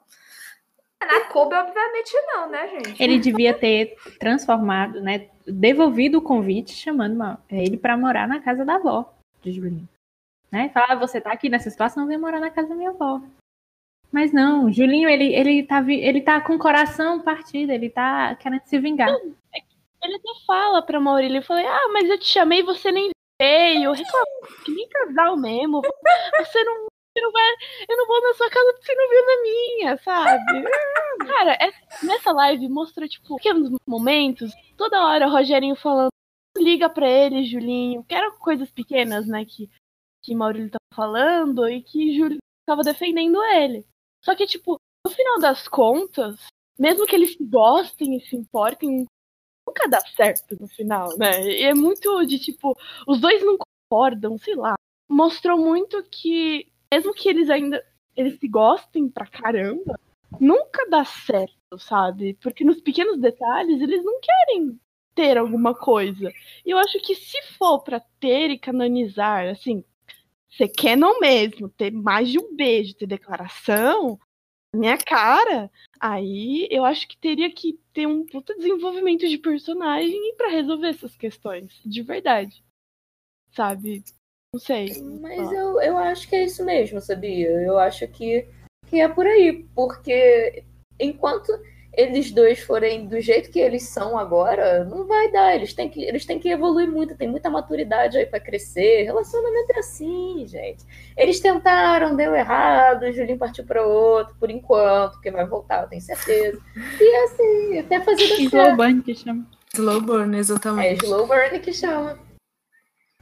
Na Kobe, obviamente não, né, gente? Ele devia ter transformado, né? Devolvido o convite, chamando uma- ele pra morar na casa da avó de Julinho. Né? Falar, ah, você tá aqui nessa situação, vem morar na casa da minha avó. Mas não, Julinho, ele, ele, tá, ele tá com o coração partido, ele tá querendo se vingar. Ele até fala pra Maurílio, eu falei, ah, mas eu te chamei e você nem veio. Que nem casal mesmo. Você não, não vai. Eu não vou na sua casa porque você não viu na minha, sabe? Cara, essa- nessa live mostrou, tipo, pequenos momentos. Toda hora o Rogerinho falando, liga pra ele, Julinho. Que eram coisas pequenas, né, que, que Maurílio tava falando e que Julinho tava defendendo ele. Só que, tipo, no final das contas, mesmo que eles se gostem e se importem nunca dá certo no final, né? E é muito de tipo, os dois não concordam, sei lá. Mostrou muito que, mesmo que eles ainda eles se gostem pra caramba, nunca dá certo, sabe? Porque nos pequenos detalhes eles não querem ter alguma coisa. E eu acho que se for pra ter e canonizar, assim, você quer não mesmo, ter mais de um beijo, ter declaração, minha cara, aí eu acho que teria que ter um puta desenvolvimento de personagem pra resolver essas questões, de verdade. sabe? Não sei. Mas eu, eu acho que é isso mesmo, sabia? Eu acho que, que é por aí. Porque enquanto eles dois forem do jeito que eles são agora, não vai dar. Eles têm que, eles têm que evoluir muito, tem muita maturidade aí pra crescer. Relacionamento é assim, gente. Eles tentaram, deu errado, o Julinho partiu pra outro, por enquanto, porque vai voltar, eu tenho certeza. E assim, até fazer Slow burn que chama. Slow burn, É exatamente. slow burn que chama.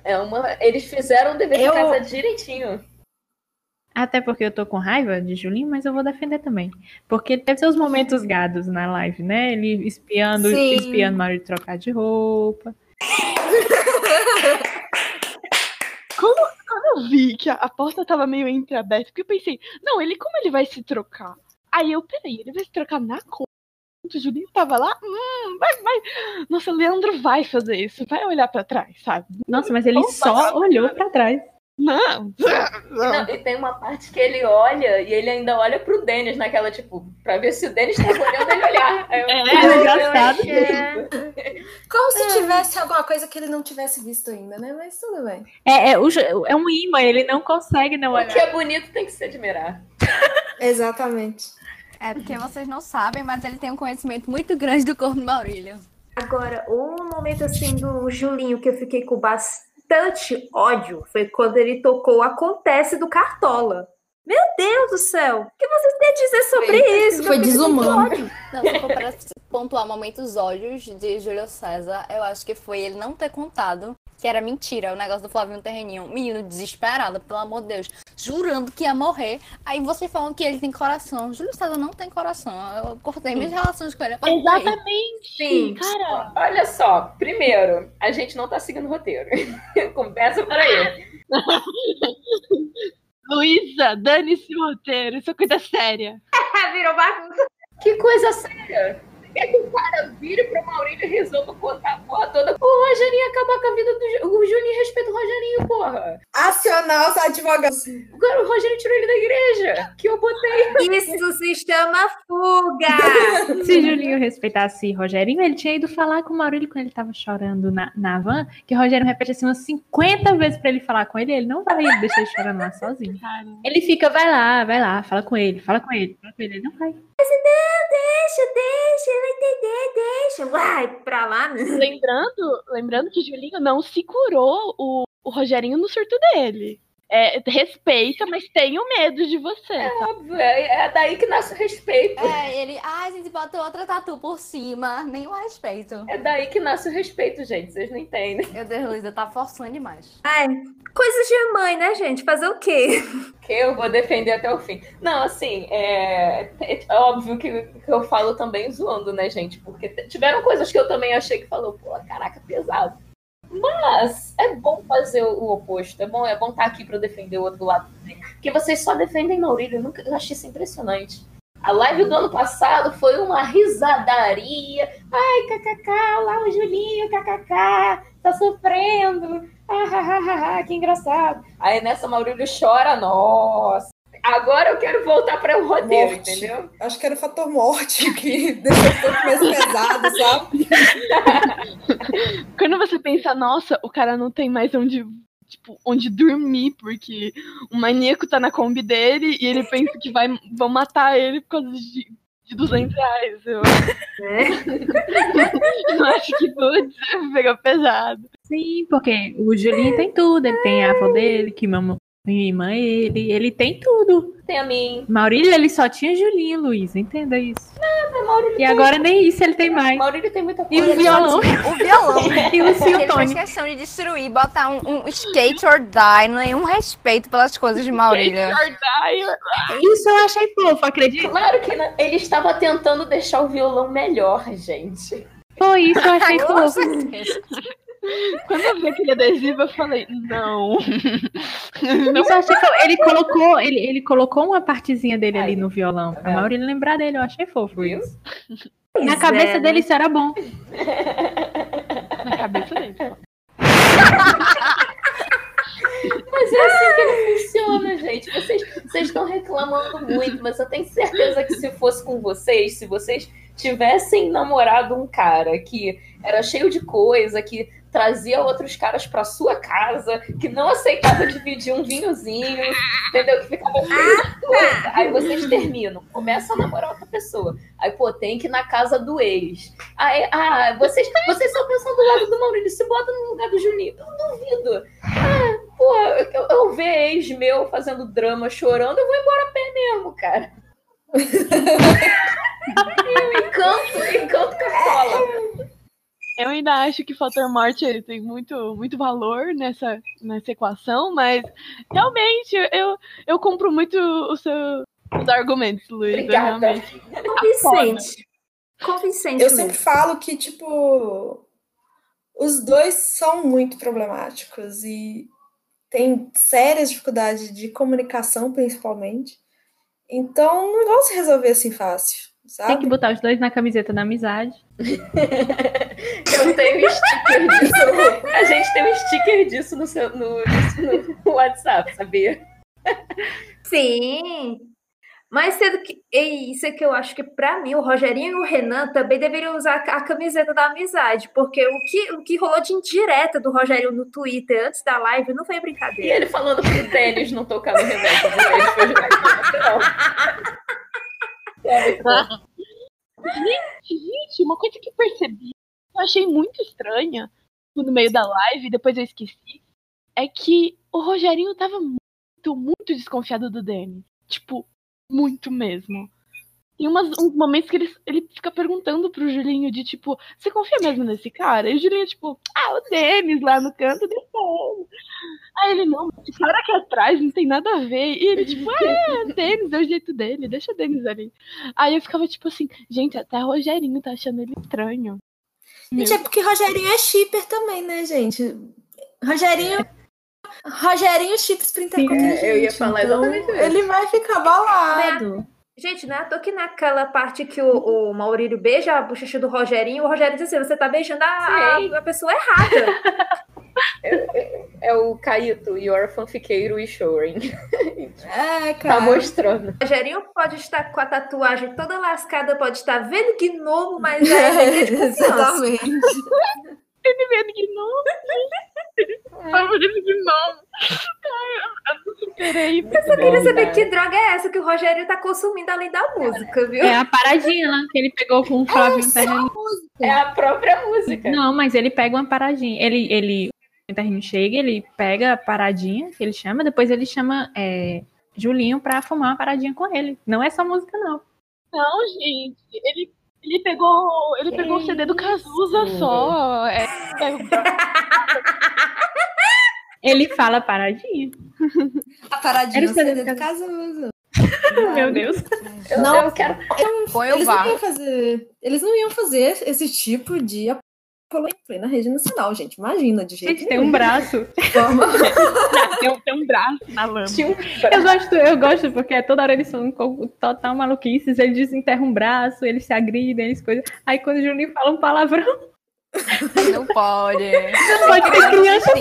É uma. Eles fizeram o dever Eu- de casa direitinho. Até porque eu tô com raiva de Julinho, mas eu vou defender também. Porque teve seus momentos gados na live, né? Ele espiando, Sim. espiando o marido trocar de roupa. Quando eu vi que a, a porta tava meio entreaberta, porque eu pensei, não, ele como ele vai se trocar? Aí eu, peraí, ele vai se trocar na conta? O Julinho tava lá, hum, vai, vai. Nossa, o Leandro vai fazer isso, vai olhar pra trás, sabe? Nossa, mas ele só olhou pra trás. Não, Não, e tem uma parte que ele olha e ele ainda olha pro Denis naquela, tipo, pra ver se o Denis tá olhando ele olhar. Eu, É, eu- engraçado. eu achei- Como se tivesse alguma coisa que ele não tivesse visto ainda, né? Mas tudo bem. É, é, o é um imã, ele não consegue não O olhar. que é bonito tem que se admirar. Exatamente. É porque vocês não sabem, mas ele tem um conhecimento muito grande do corpo do Maurílio. Agora, um momento assim do Julinho que eu fiquei com bastante ódio foi quando ele tocou o Acontece do Cartola. Meu Deus do céu! O que vocês têm a dizer sobre isso? Foi fiquei com desumano. Não, para pontuar momentos ódios de Júlio César, eu acho que foi ele não ter contado que era mentira o negócio do Flavinho Terreninho. Menino desesperado, pelo amor de Deus, jurando que ia morrer. Aí vocês falam que ele tem coração. Júlio César não tem coração. Eu cortei minhas relações com ele. Exatamente. Sim. Cara, Olha só, primeiro, a gente não tá seguindo o roteiro. Começa por aí. Luísa, dane-se o roteiro, isso é coisa séria. Virou bagunça. Que coisa séria. Quer que o cara vire pro Maurílio e resolva contar a porra toda? O Rogerinho acabar com a vida do O Juninho respeita o Rogerinho, porra. Acionar os advogados. Agora o Rogerinho tirou ele da igreja. Que eu botei. Isso se chama fuga! Se Julinho respeitasse Rogerinho, ele tinha ido falar com o Maurílio quando ele tava chorando na, na van, que o Rogério repete assim umas 50 vezes pra ele falar com ele, ele não vai deixar ele chorando lá sozinho. Ele fica, vai lá, vai lá, fala com ele, fala com ele, fala com ele, ele não vai. Deixa, deixa, ele vai entender, deixa. Vai pra lá. né? Lembrando, lembrando que Julinho não se curou o, o Rogerinho no surto dele. É, respeita, mas tenho medo de você. tá? Óbvio, É, é daí que nasce o respeito. É, ele, ah, a gente botou outra tatu por cima, nenhum respeito. É daí que nasce o respeito, gente. Vocês não entendem. Meu Deus, Luísa, tá forçando demais. Ai, coisas de mãe, né, gente? Fazer o quê? Que eu vou defender até o fim. Não, assim, é, é óbvio que, que eu falo também zoando, né, gente? Porque tiveram coisas que eu também achei que falou, pô, caraca, pesado. Mas é bom fazer o, oposto. É bom é bom estar aqui para defender o outro lado também. Porque vocês só defendem Maurílio. Eu, nunca, eu achei isso impressionante. A live do ano passado foi uma risadaria. Ai, kkk, lá o Julinho, kkk, tá sofrendo. Ah, ah, ah, ah, que engraçado. Aí nessa Maurílio chora, nossa. Agora eu quero voltar para o roteiro, Morte. entendeu? Acho que era o fator morte que deixou um pouco mais pesado, sabe? Quando você pensa, nossa, o cara não tem mais onde, tipo, onde dormir, porque o maníaco tá na Kombi dele e ele pensa que vai, vão matar ele por causa de, de 200 reais. Eu, eu acho que, putz, pegou pesado. Sim, porque o Julinho tem tudo, ele tem a avó dele, que mama mima ele, ele tem tudo. Tem a mim. Maurílio, ele só tinha Julinho, Luiz, entenda isso. Maurílio E agora nem isso ele tem mais. Maurílio tem muita E coisa. o violão. O violão. E o Ele fez Siltone. questão de destruir, botar um, um skate or die, nenhum respeito pelas coisas de Maurílio. Isso eu achei fofo, acredita? Claro que não. ele estava tentando deixar o violão melhor, gente. Foi isso, eu achei fofo. Quando eu vi aquele adesivo, eu falei, não. Isso eu achei fofo. Ele colocou, ele, ele colocou uma partezinha dele ali no violão. Pra É. Maurílio lembrar dele, eu achei fofo Viu? isso. Na Pois cabeça é, né? dele isso era bom. Na cabeça dele. Mas é assim que ele funciona, gente. Vocês vocês estão reclamando muito, mas eu tenho certeza que se fosse com vocês, se vocês tivessem namorado um cara que era cheio de coisa, que trazia outros caras pra sua casa, que não aceitava dividir um vinhozinho, entendeu? Que ficava coisa. Aí vocês terminam, começam a namorar outra pessoa. Aí, pô, tem que ir na casa do ex. Aí, ah, vocês, vocês só pensam do lado do Maurício, se bota no lugar do Juninho. Eu duvido. Ah, pô, eu, eu ver ex meu fazendo drama, chorando, eu vou embora a pé mesmo, cara. eu encanto, encanto cartola. Eu ainda acho que o fator morte ele tem muito, muito valor nessa, nessa equação, mas realmente eu, eu compro muito o seu, os argumentos, Luiz. Obrigada. Realmente. Convincente. Convincente Eu mesmo. sempre falo que, tipo, os dois são muito problemáticos e têm sérias dificuldades de comunicação, principalmente. Então, não vão se resolver assim fácil, sabe? Tem que botar os dois na camiseta da amizade. Eu tenho sticker disso. A gente tem um sticker disso no, seu, no, disso no WhatsApp, sabia? Sim. Mas sendo que. E isso é que eu acho que, pra mim, o Rogerinho e o Renan também deveriam usar a camiseta da amizade. Porque o que, o que rolou de indireta do Rogerinho no Twitter antes da live não foi E brincadeira. ele falando pro Denis não tocar no remédio. Ele foi jogar isso bom. Gente, uma coisa que percebi, eu achei muito estranha no meio da live, depois eu esqueci, é que o Rogerinho tava muito, muito desconfiado do Danny. Tipo, muito mesmo. Tem umas, uns momentos que ele, ele fica perguntando pro Julinho de tipo, você confia mesmo nesse cara? E o Julinho, tipo, ah, o Denis lá no canto deixa ele. Aí ele, não, esse cara aqui atrás não tem nada a ver. E ele, tipo, é, o Denis, é o jeito dele, deixa o Denis ali. Aí eu ficava tipo assim, gente, até o Rogerinho tá achando ele estranho. Gente, é porque Rogerinho é shipper também, né, gente? Rogerinho. Rogerinho chip Sprinter Sim, com qualquer é, eu ia gente, falar então exatamente isso. Ele vai ficar balado. Gente, não é à toa que naquela parte que o, o Maurílio beija a bochecha do Rogerinho, o Rogério diz assim: você tá beijando a, a, a pessoa errada. É o Caíto, your fanfiqueiro e showing. É, Tá cara. mostrando. O Rogerinho pode estar com a tatuagem toda lascada, pode estar vendo gnomo, mas é de confiança. Exatamente. Ele vendo de novo. Tava vendo de novo. Ai, eu não superei. Eu só queria saber que droga é essa que o Rogério tá consumindo além da música, viu? É a paradinha lá que ele pegou com o Flavinho Terreno. É a própria música. Não, mas ele pega uma paradinha. Ele, ele, o Terreno chega, ele pega a paradinha que ele chama, depois ele chama é, Julinho pra fumar uma paradinha com ele. Não é só música, não. Não, gente. Ele, ele pegou. Ele pegou o CD do Cazuza só. É, é, Ele fala paradinha. A paradinha Era o é o CD CD do Cazuza. Meu Deus. Eu, Não. eu quero. Põe o Eles não iam fazer. Eles não iam fazer esse tipo de apologia em plena rede nacional, gente. Imagina, de jeito Gente, tem um braço. Tem, um- tem um braço na lama. Eu gosto, eu gosto, porque toda hora eles são total maluquices, eles desenterram um braço, eles se agridem, eles coisas. Aí quando o Juninho fala um palavrão, Não pode. não pode ter criança,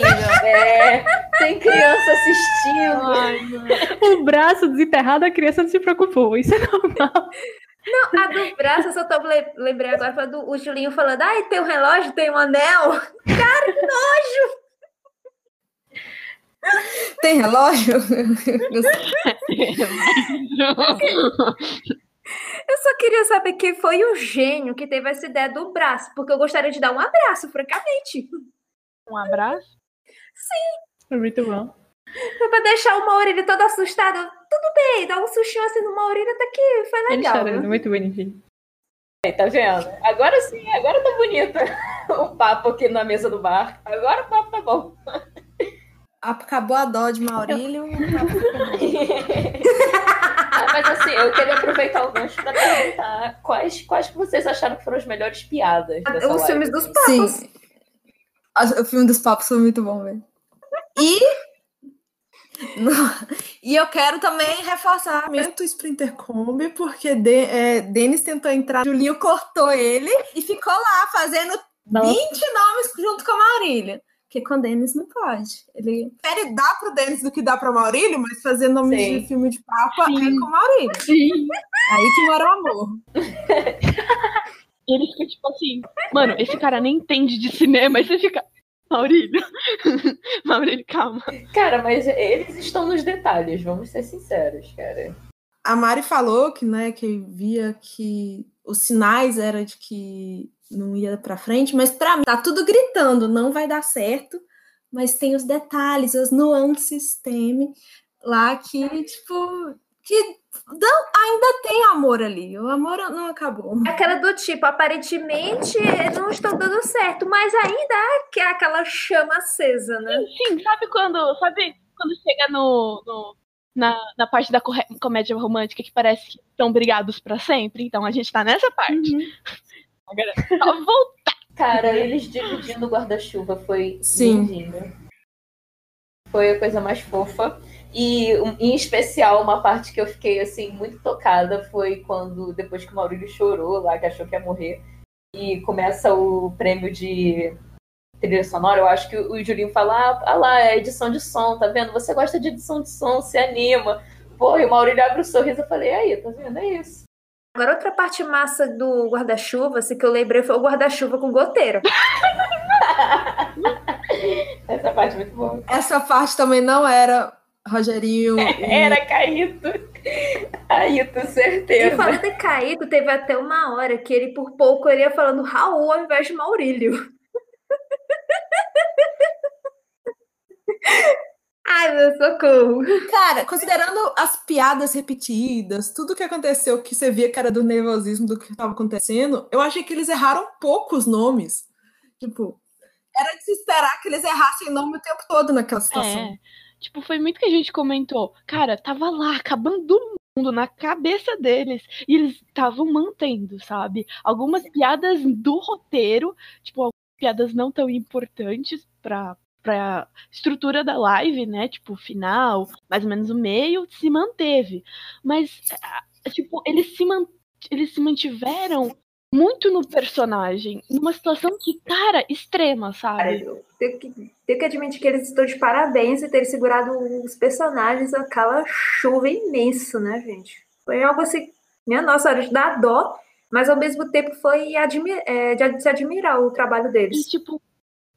É, tem criança assistindo. o braço desenterrado, a criança não se preocupou. Isso é normal. Não, a do braço, eu só tô le- lembrei agora foi do o Julinho falando: ai, tem um relógio, tem um anel. Tem relógio? Eu só queria saber quem foi o gênio que teve essa ideia do braço, porque eu gostaria de dar um abraço, francamente. Um abraço. Foi muito bom. Foi pra deixar o Maurílio todo assustado. Tudo bem, dá um sustinho assim no Maurílio, até que foi Ele legal. chorando, viu? muito bonitinho. Aí, tá vendo? Agora sim, agora tá bonito o papo aqui na mesa do bar. Agora o papo tá bom. Acabou a dó de Maurílio. Ah, mas assim, eu queria aproveitar o gancho pra perguntar quais, quais que vocês acharam que foram as melhores piadas dessa Os live. filmes dos papos. Sim. O filme dos papos foi muito bom, velho. E. Não. E eu quero também reforçar o Sprinter Kombi, porque de, é, Denis tentou entrar, Julinho cortou ele e ficou lá fazendo Nossa. 20 nomes junto com a Maurília. Porque com o Denis não pode. Ele prefere dar pro Denis do que dá pro Maurílio, mas fazer nome Sim. de filme de papa é Sim. com o Maurílio. Sim. Aí que mora o amor. Ele fica tipo assim, mano, esse cara nem entende de cinema. Você fica, Maurílio. Maurílio, calma. Cara, mas eles estão nos detalhes, vamos ser sinceros, cara. A Mari falou que, né, que via que os sinais eram de que não ia para frente, mas para mim tá tudo gritando, não vai dar certo, mas tem os detalhes, as nuances, teme lá que tipo que ainda tem amor ali. O amor não acabou. Aquela do tipo, aparentemente não estão dando certo, mas ainda é aquela chama acesa, né? Sim, sabe quando, sabe quando chega no, no na, na parte da comédia romântica que parece que estão brigados pra sempre? Então a gente tá nessa parte. Uhum. Agora, só voltar. Cara, eles dividindo o guarda-chuva foi Sim. lindinho. Foi a coisa mais fofa. E em especial, uma parte que eu fiquei assim muito tocada foi quando, depois que o Maurílio chorou lá, que achou que ia morrer, e começa o prêmio de trilha sonora, eu acho que o Julinho fala, ah, ah lá, é edição de som, tá vendo? Você gosta de edição de som, se anima. Pô, e o Maurílio abre o sorriso, eu falei, aí, tá vendo? É isso. Agora, outra parte massa do guarda-chuva, assim, que eu lembrei, foi o guarda-chuva com goteira. Essa parte é muito boa. Essa parte também não era Rogerinho. e- Era Caíto. Caíto, E certeza. falando em Caíto, teve até uma hora que ele, por pouco, ele ia falando Raul ao invés de Maurílio. Ai, meu socorro. Cara, considerando as piadas repetidas, tudo que aconteceu que você via que era do nervosismo do que estava acontecendo, eu achei que eles erraram poucos nomes. Tipo, era de se esperar que eles errassem nome o tempo todo naquela situação. É. Tipo, foi muito que a gente comentou. Cara, tava lá, acabando o mundo na cabeça deles. E eles estavam mantendo, sabe? Algumas piadas do roteiro, tipo, algumas piadas não tão importantes pra, pra estrutura da live, né? Tipo, final, mais ou menos o meio, se manteve. Mas, tipo, eles se, man... eles se mantiveram muito no personagem, numa situação que, cara, extrema, sabe? Tenho que, tenho que admitir que eles estão de parabéns e terem segurado os personagens aquela chuva imensa, né, gente? Foi algo assim, minha nossa, era de dar dó, mas ao mesmo tempo foi admi- é, de se admirar o trabalho E, deles. tipo,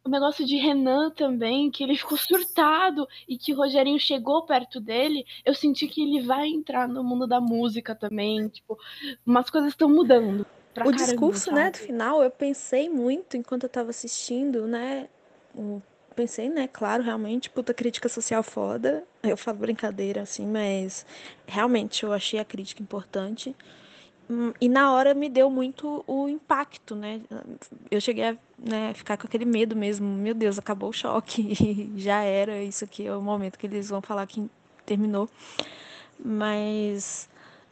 o negócio de Renan também, que ele ficou surtado e que o Rogerinho chegou perto dele, eu senti que ele vai entrar no mundo da música também. Tipo, umas coisas estão mudando. Pra O caramba, discurso, né, do final, eu pensei muito enquanto eu tava assistindo, né? Pensei, né, claro, realmente, puta crítica social foda. Eu falo brincadeira, assim, mas realmente eu achei a crítica importante. E na hora me deu muito o impacto, né? Eu cheguei a né, ficar com aquele medo mesmo. Meu Deus, acabou o choque. Já era. Isso aqui é o momento que eles vão falar que terminou. Mas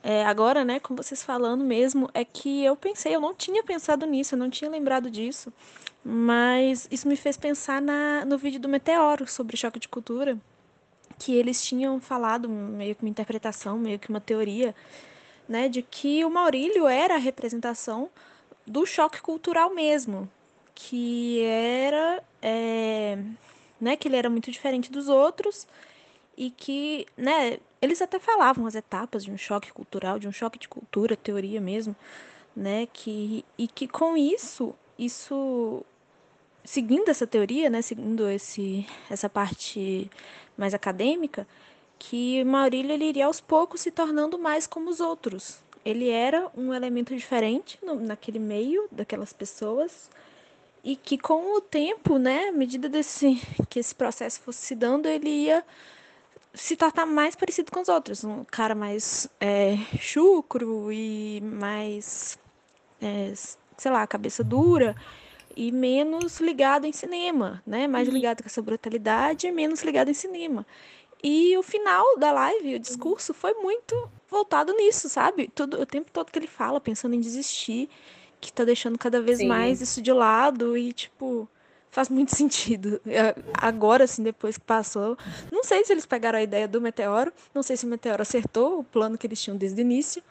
é, agora, né, com vocês falando mesmo, é que eu pensei, eu não tinha pensado nisso, eu não tinha lembrado disso. Mas isso me fez pensar na, no vídeo do Meteoro sobre choque de cultura, que eles tinham falado meio que uma interpretação, meio que uma teoria, né, de que o Maurílio era a representação do choque cultural mesmo, que era, é, né, que ele era muito diferente dos outros e que, né, eles até falavam as etapas de um choque cultural, de um choque de cultura, teoria mesmo, né, que e que com isso, isso seguindo essa teoria, né, seguindo esse essa parte mais acadêmica, que Maurílio ele iria aos poucos se tornando mais como os outros. Ele era um elemento diferente no, naquele meio daquelas pessoas e que com o tempo, né, à medida desse que esse processo fosse se dando, ele ia se tornar mais parecido com os outros, um cara mais é, chucro e mais, é, sei lá, cabeça dura e menos ligado em cinema, né? Mais ligado com essa brutalidade e menos ligado em cinema. E o final da live, o discurso, foi muito voltado nisso, sabe? Tudo, o tempo todo que ele fala, pensando em desistir, que tá deixando cada vez Sim. mais isso de lado e, tipo, faz muito sentido. É, Agora, assim, depois que passou, não sei se eles pegaram a ideia do meteoro, não sei se o meteoro acertou o plano que eles tinham desde o início,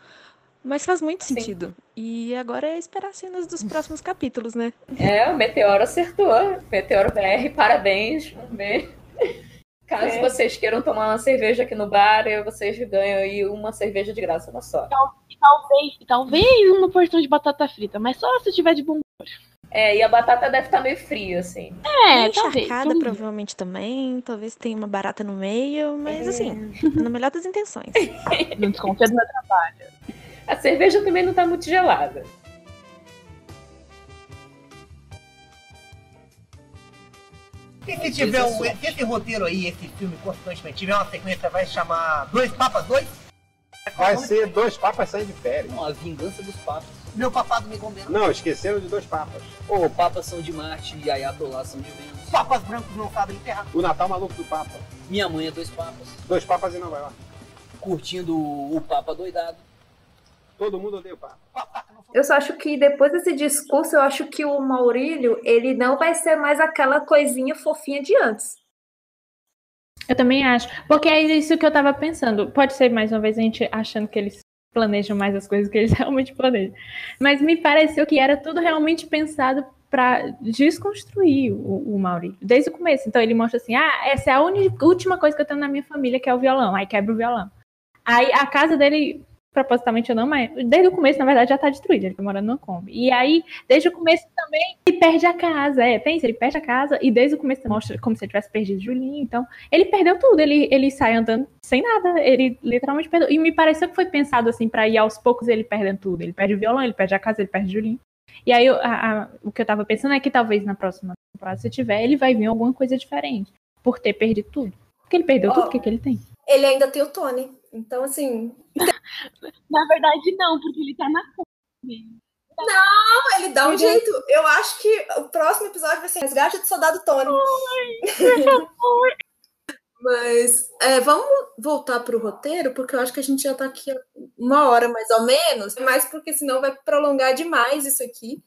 mas faz muito Sim. sentido. E agora é esperar cenas dos próximos capítulos, né? É, o Meteoro acertou. Meteoro BR, parabéns. Um beijo. Caso É. vocês queiram tomar uma cerveja aqui no bar, vocês ganham aí uma cerveja de graça, uma só. E talvez, e talvez uma porção de batata frita, mas só se tiver de bom. É, e a batata deve estar meio fria, assim. É, talvez. encharcada, ver. provavelmente também. Talvez tenha uma barata no meio, mas assim, na melhor das intenções. Não desconfia do meu trabalho. A cerveja também não tá muito gelada. E se tiver um, se esse roteiro aí, esse filme constantemente tiver uma sequência, vai chamar Dois Papas Dois? Vai ser dois papas saindo de férias. Não, a vingança dos papas. Meu papado me condena. Não, esqueceram de dois papas. Ô, papas são de Marte e Ayatollah são de Vênus. Papas brancos não sabem enterrar. O Natal maluco do Papa. Minha mãe é dois papas. Dois papas em Nova York. Curtindo o Papa doidado. Todo mundo odeia o Papa. Eu só acho que depois desse discurso, eu acho que o Maurílio, ele não vai ser mais aquela coisinha fofinha de antes. Eu também acho. Porque é isso que eu tava pensando. Pode ser, mais uma vez, a gente achando que eles planejam mais as coisas que eles realmente planejam. Mas me pareceu que era tudo realmente pensado para desconstruir o, o Maurício, desde o começo. Então ele mostra assim: ah, essa é a única, última coisa que eu tenho na minha família, que é o violão. Aí quebra o violão. Aí a casa dele, propositalmente ou não, mas desde o começo, na verdade, já tá destruída. Ele tá morando numa Kombi. E aí, desde o começo também, ele perde a casa. É, pensa, ele perde a casa e desde o começo mostra como se ele tivesse perdido Julinho. Então, ele perdeu tudo. Ele, ele sai andando sem nada. Ele literalmente perdeu. E me pareceu que foi pensado assim, pra ir aos poucos ele perdendo tudo. Ele perde o violão, ele perde a casa, ele perde Julinho. E aí, a- a- o que eu tava pensando é que talvez na próxima temporada, se tiver, ele vai vir alguma coisa diferente. Por ter perdido tudo. Porque ele perdeu tudo, o que, que ele tem? Ele ainda tem o Tony. Então, assim, Na verdade, não, porque ele tá na Kombi. não, ele dá um Uhum. jeito. Eu acho que o próximo episódio vai ser Resgate do Soldado Tony. Mas é, vamos voltar pro roteiro, porque eu acho que a gente já tá aqui uma hora mais ou menos, mas porque senão vai prolongar demais isso aqui.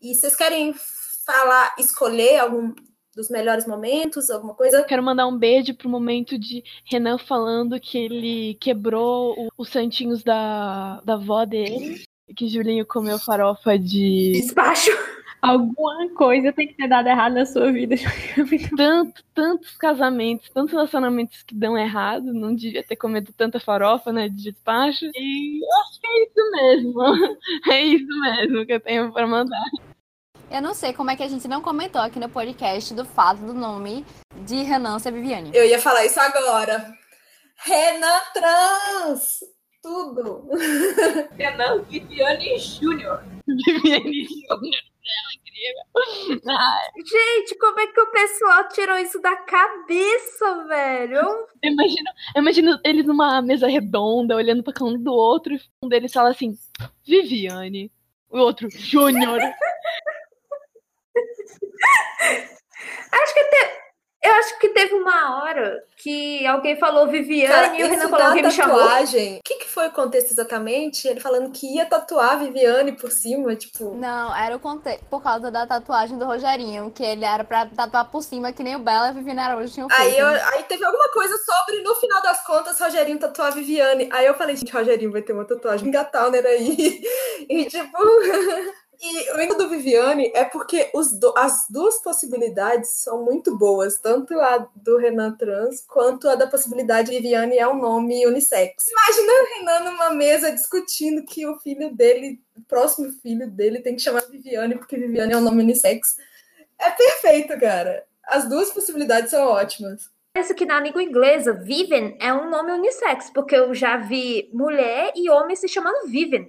E vocês querem falar, escolher algum dos melhores momentos, alguma coisa? Quero mandar um beijo pro momento de Renan falando que ele quebrou o- os santinhos da, da avó dele. e Que Julinho comeu farofa de. Despacho. Alguma coisa tem que ter dado errado na sua vida. Tanto, tantos casamentos, tantos relacionamentos que dão errado. Não devia ter comido tanta farofa, né? De despacho. E acho que é isso mesmo. É isso mesmo que eu tenho pra mandar. Eu não sei como é que a gente não comentou aqui no podcast do fato do nome de Renan ser Viviane. Eu ia falar isso agora. Renan Trans! Tudo! Renan Viviane Júnior. Viviane Júnior. incrível. Ai, Gente, como é que o pessoal tirou isso da cabeça, velho? Eu- eu imagino, eu imagino eles numa mesa redonda, olhando pra cada um do outro, e um deles fala assim, Viviane. O outro, Júnior. Acho que te- Eu acho que teve uma hora que alguém falou Viviane Cara, e o Renan da falou, alguém me chamou. tatuagem. O que, que foi o contexto exatamente? Ele falando que ia tatuar a Viviane por cima, tipo. Não, era o conte... por causa da tatuagem do Rogerinho, que ele era pra tatuar por cima, que nem o Bela e a Viviane Araújo tinham feito. Aí, eu- aí teve alguma coisa sobre, no final das contas, Rogerinho tatuar a Viviane. Aí eu falei, gente, Rogerinho vai ter uma tatuagem Gatowner aí. E tipo. E o erro do Viviane é porque do- as duas possibilidades são muito boas, tanto a do Renan trans quanto a da possibilidade de Viviane é um nome unissex. Imagina o Renan numa mesa discutindo que o filho dele, o próximo filho dele, tem que chamar Viviane porque Viviane é um nome unissex. É perfeito, cara. As duas possibilidades são ótimas. Parece que na língua inglesa, Vivian é um nome unissex, porque eu já vi mulher e homem se chamando Vivian.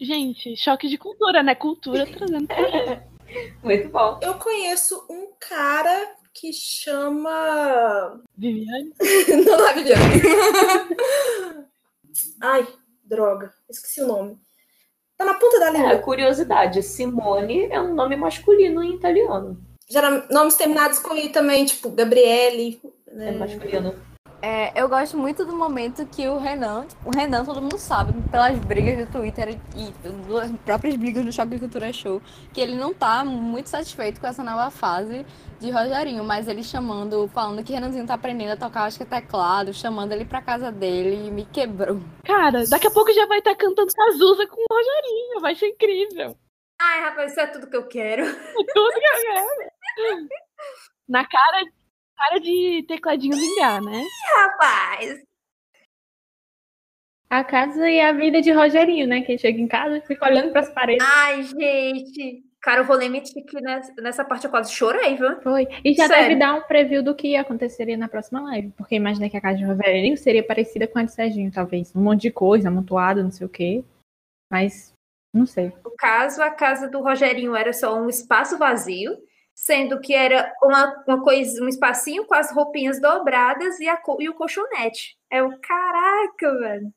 Gente, choque de cultura, né? Cultura trazendo. Muito bom. Eu conheço um cara que chama. Viviane? Não é Viviane. Ai, droga. Esqueci o nome. Tá na ponta da É, língua. curiosidade, Simone é um nome masculino em italiano. Geral- nomes terminados com I também, tipo Gabriele. É né? masculino. É, eu gosto muito do momento que o Renan, o Renan todo mundo sabe, pelas brigas do Twitter e das próprias brigas do Choque de Cultura Show, que ele não tá muito satisfeito com essa nova fase de Rogerinho, mas ele chamando, falando que Renanzinho tá aprendendo a tocar, acho que é teclado, chamando ele pra casa dele e me quebrou. Cara, daqui a pouco já vai estar cantando Cazuza com o Rogerinho. Vai ser incrível. Ai, rapaz, isso é tudo que eu quero. É tudo que eu quero. Na cara, cara de tecladinho vingar, né? Rapaz, A casa e a vida de Rogerinho, né? Que ele chega em casa e fica olhando pras paredes. ai, gente. Cara, eu vou limitar que nessa, parte eu quase chorei, viu? Foi. E já Sério. deve dar um preview do que aconteceria na próxima live. Porque imaginei que a casa de Rogerinho seria parecida com a de Serginho, talvez. Um monte de coisa, amontoado, não sei o quê. Mas, não sei. No caso, a casa do Rogerinho era só um espaço vazio, sendo que era uma, uma coisa, um espacinho com as roupinhas dobradas e, a, e o colchonete. É o caraca, velho.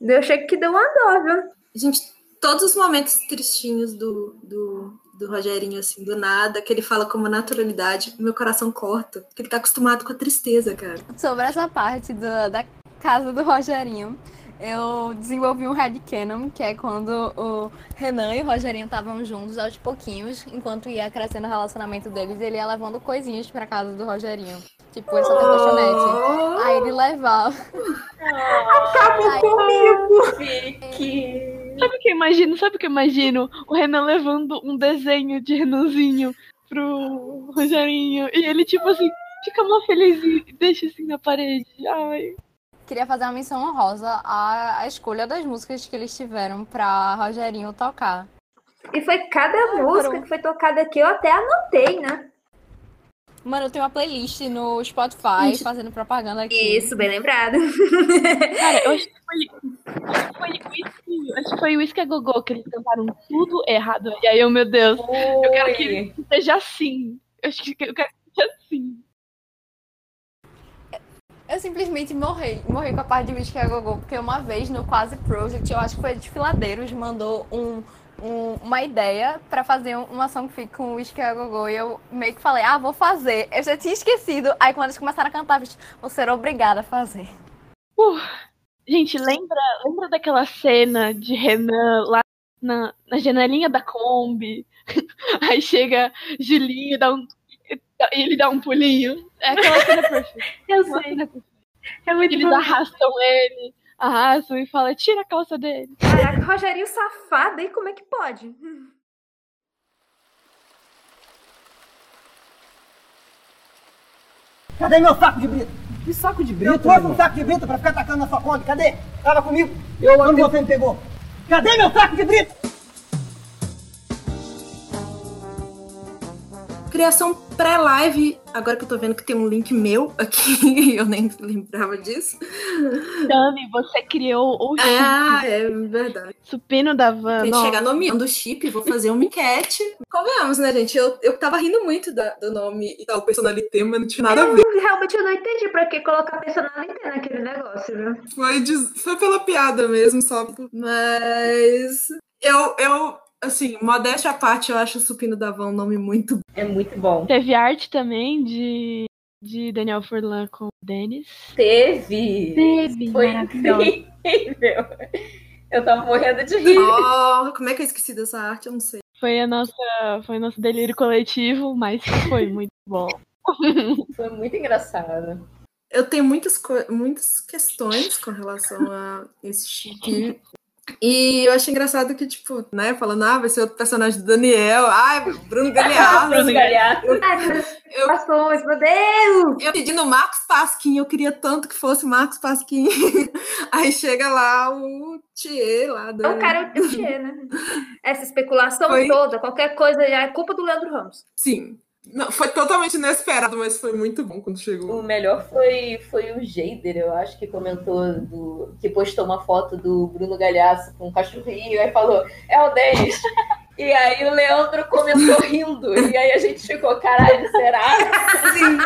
Eu achei que deu uma dó, viu? Gente, todos os momentos tristinhos do, do, do Rogerinho, assim, do nada, que ele fala com uma naturalidade, meu coração corta. Porque ele tá acostumado com a tristeza, cara. Sobre essa parte do- da casa do Rogerinho, eu desenvolvi um headcanon, que é quando o Renan e o Rogerinho estavam juntos aos pouquinhos, enquanto ia crescendo o relacionamento deles, ele ia levando coisinhas pra casa do Rogerinho. Tipo, ele só tem colchonete. Aí ele levava. Acabou Ai, comigo! Fique. Sabe o que eu imagino? Sabe o que eu imagino? O Renan levando um desenho de Renanzinho pro Rogerinho. E ele, tipo assim, fica mó feliz e deixa assim na parede. Ai. Queria fazer uma menção honrosa à, à escolha das músicas que eles tiveram pra Rogerinho tocar. E foi cada música foram- que foi tocada aqui, eu até anotei, né? Mano, eu tenho uma playlist no Spotify fazendo propaganda aqui. Isso, bem lembrado. Cara, eu acho que foi. acho que Foi o Whisky, acho que foi o Whisky a Gogô que eles cantaram tudo errado. E aí eu, meu Deus, eu quero que seja assim. Eu acho que eu quero que seja assim. Eu simplesmente morri, morri com a parte de Whisky a Gogô, porque uma vez no Quase Project, eu acho que foi de Filadeiros, mandou um, um- uma ideia pra fazer um- uma songfic com Whisky a Gogô, e eu meio que falei, ah, vou fazer. Eu já tinha esquecido, aí quando eles começaram a cantar, eu vou ser obrigada a fazer. Uh, gente, lembra, lembra daquela cena de Renan lá na, na janelinha da Kombi? Aí chega Julinho dá um, e ele dá um pulinho. É aquela cena perfeita. Eu sei. perfeita. É muito Eles bom. arrastam ele, arrastam e falam, tira a calça dele. Caraca, Rogerinho safado, hein? Como é que pode? Cadê meu saco de brita? Que saco de Eu brita, trouxe irmão. um saco de brita pra ficar atacando na sua conta. Cadê? Tava comigo? Eu Onde você me pegou? Cadê meu saco de brita? Criação pré-live, agora que eu tô vendo que tem um link meu aqui, eu nem lembrava disso. Dani, você criou o chip. Ah, é verdade. Supino da van. Tem que nossa. chegar no nome do chip, vou fazer uma enquete. Convenhamos, né, gente? Eu, eu tava rindo muito da- do nome e tal, personalité, mas não tinha nada a ver. Eu, realmente eu não entendi pra que colocar personalidade naquele negócio, viu? Foi, de- foi pela piada mesmo, só. Mas eu, eu, assim, modéstia à parte, eu acho o Supino da Van um nome muito É muito bom. Teve arte também de, de Daniel Furlan com o Denis. Teve. Teve, Foi incrível. Eu tava morrendo de rir. Oh, como é que eu esqueci dessa arte? Eu não sei. Foi a nossa, foi o nosso delírio coletivo, mas foi muito bom. Foi muito engraçado. Eu tenho muitas, co- muitas questões com relação a esse chip. E eu achei engraçado que, tipo, né, falando, ah, vai ser outro personagem do Daniel. Ai, Bruno Galeazzi. Bruno Galhaço. Ai, Passões, meu Deus! Eu pedi no Marcos Pasquim, eu queria tanto que fosse Marcos Pasquim. Aí chega lá o Thier lá do. É o cara o Tchê, né? Essa especulação Foi. toda, qualquer coisa já é culpa do Leandro Ramos. Sim. Não, foi totalmente inesperado, mas foi muito bom quando chegou. O melhor foi, foi o Jader, eu acho, que comentou, do, que postou uma foto do Bruno Galhaço com um cachorrinho, aí falou, é o Denis. E aí o Leandro comentou rindo, e aí a gente ficou, caralho, será? Sim.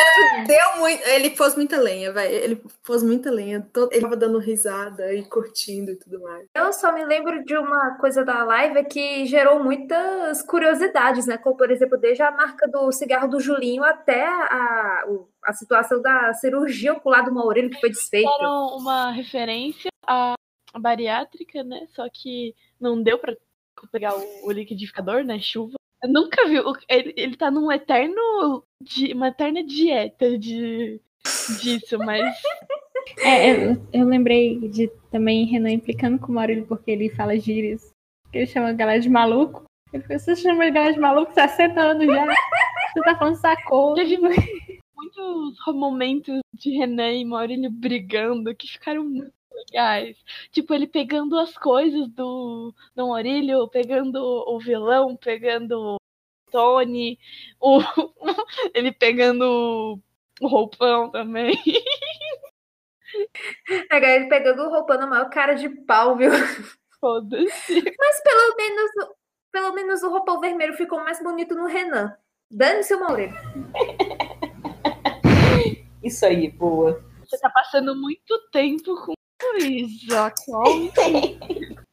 Leandro deu muito. Ele pôs muita lenha, vai. Ele pôs muita lenha. Todo- Ele tava dando risada e curtindo e tudo mais. Eu só me lembro de uma coisa da live que gerou muitas curiosidades, né? Como, por exemplo, desde a marca do cigarro do Julinho até a, a situação da cirurgia ocular do Maurílio que foi desfeita. Fizeram uma referência à bariátrica, né? Só que não deu pra pegar o, o liquidificador, né? Chuva. Eu nunca vi. Ele, ele tá num eterno. di- uma eterna dieta de, disso, mas. É, eu, eu lembrei de também Renan implicando com o Maurílio porque ele fala gírias. Que ele chama a galera de maluco. Ele falou, você chama a galera de maluco 60 anos já. Você tá falando sacou. Teve muitos momentos de Renan e Maurílio brigando que ficaram muito legais. Tipo, ele pegando as coisas do Dom Orílio, pegando o vilão, pegando o Tony, o... ele pegando o roupão também. Pegar ele pegando o roupão na maior cara de pau, viu? Foda-se. Mas pelo menos, pelo menos o roupão vermelho ficou mais bonito no Renan. Dane-se o Maurílio. Isso aí, boa. Você tá passando muito tempo com Luísa.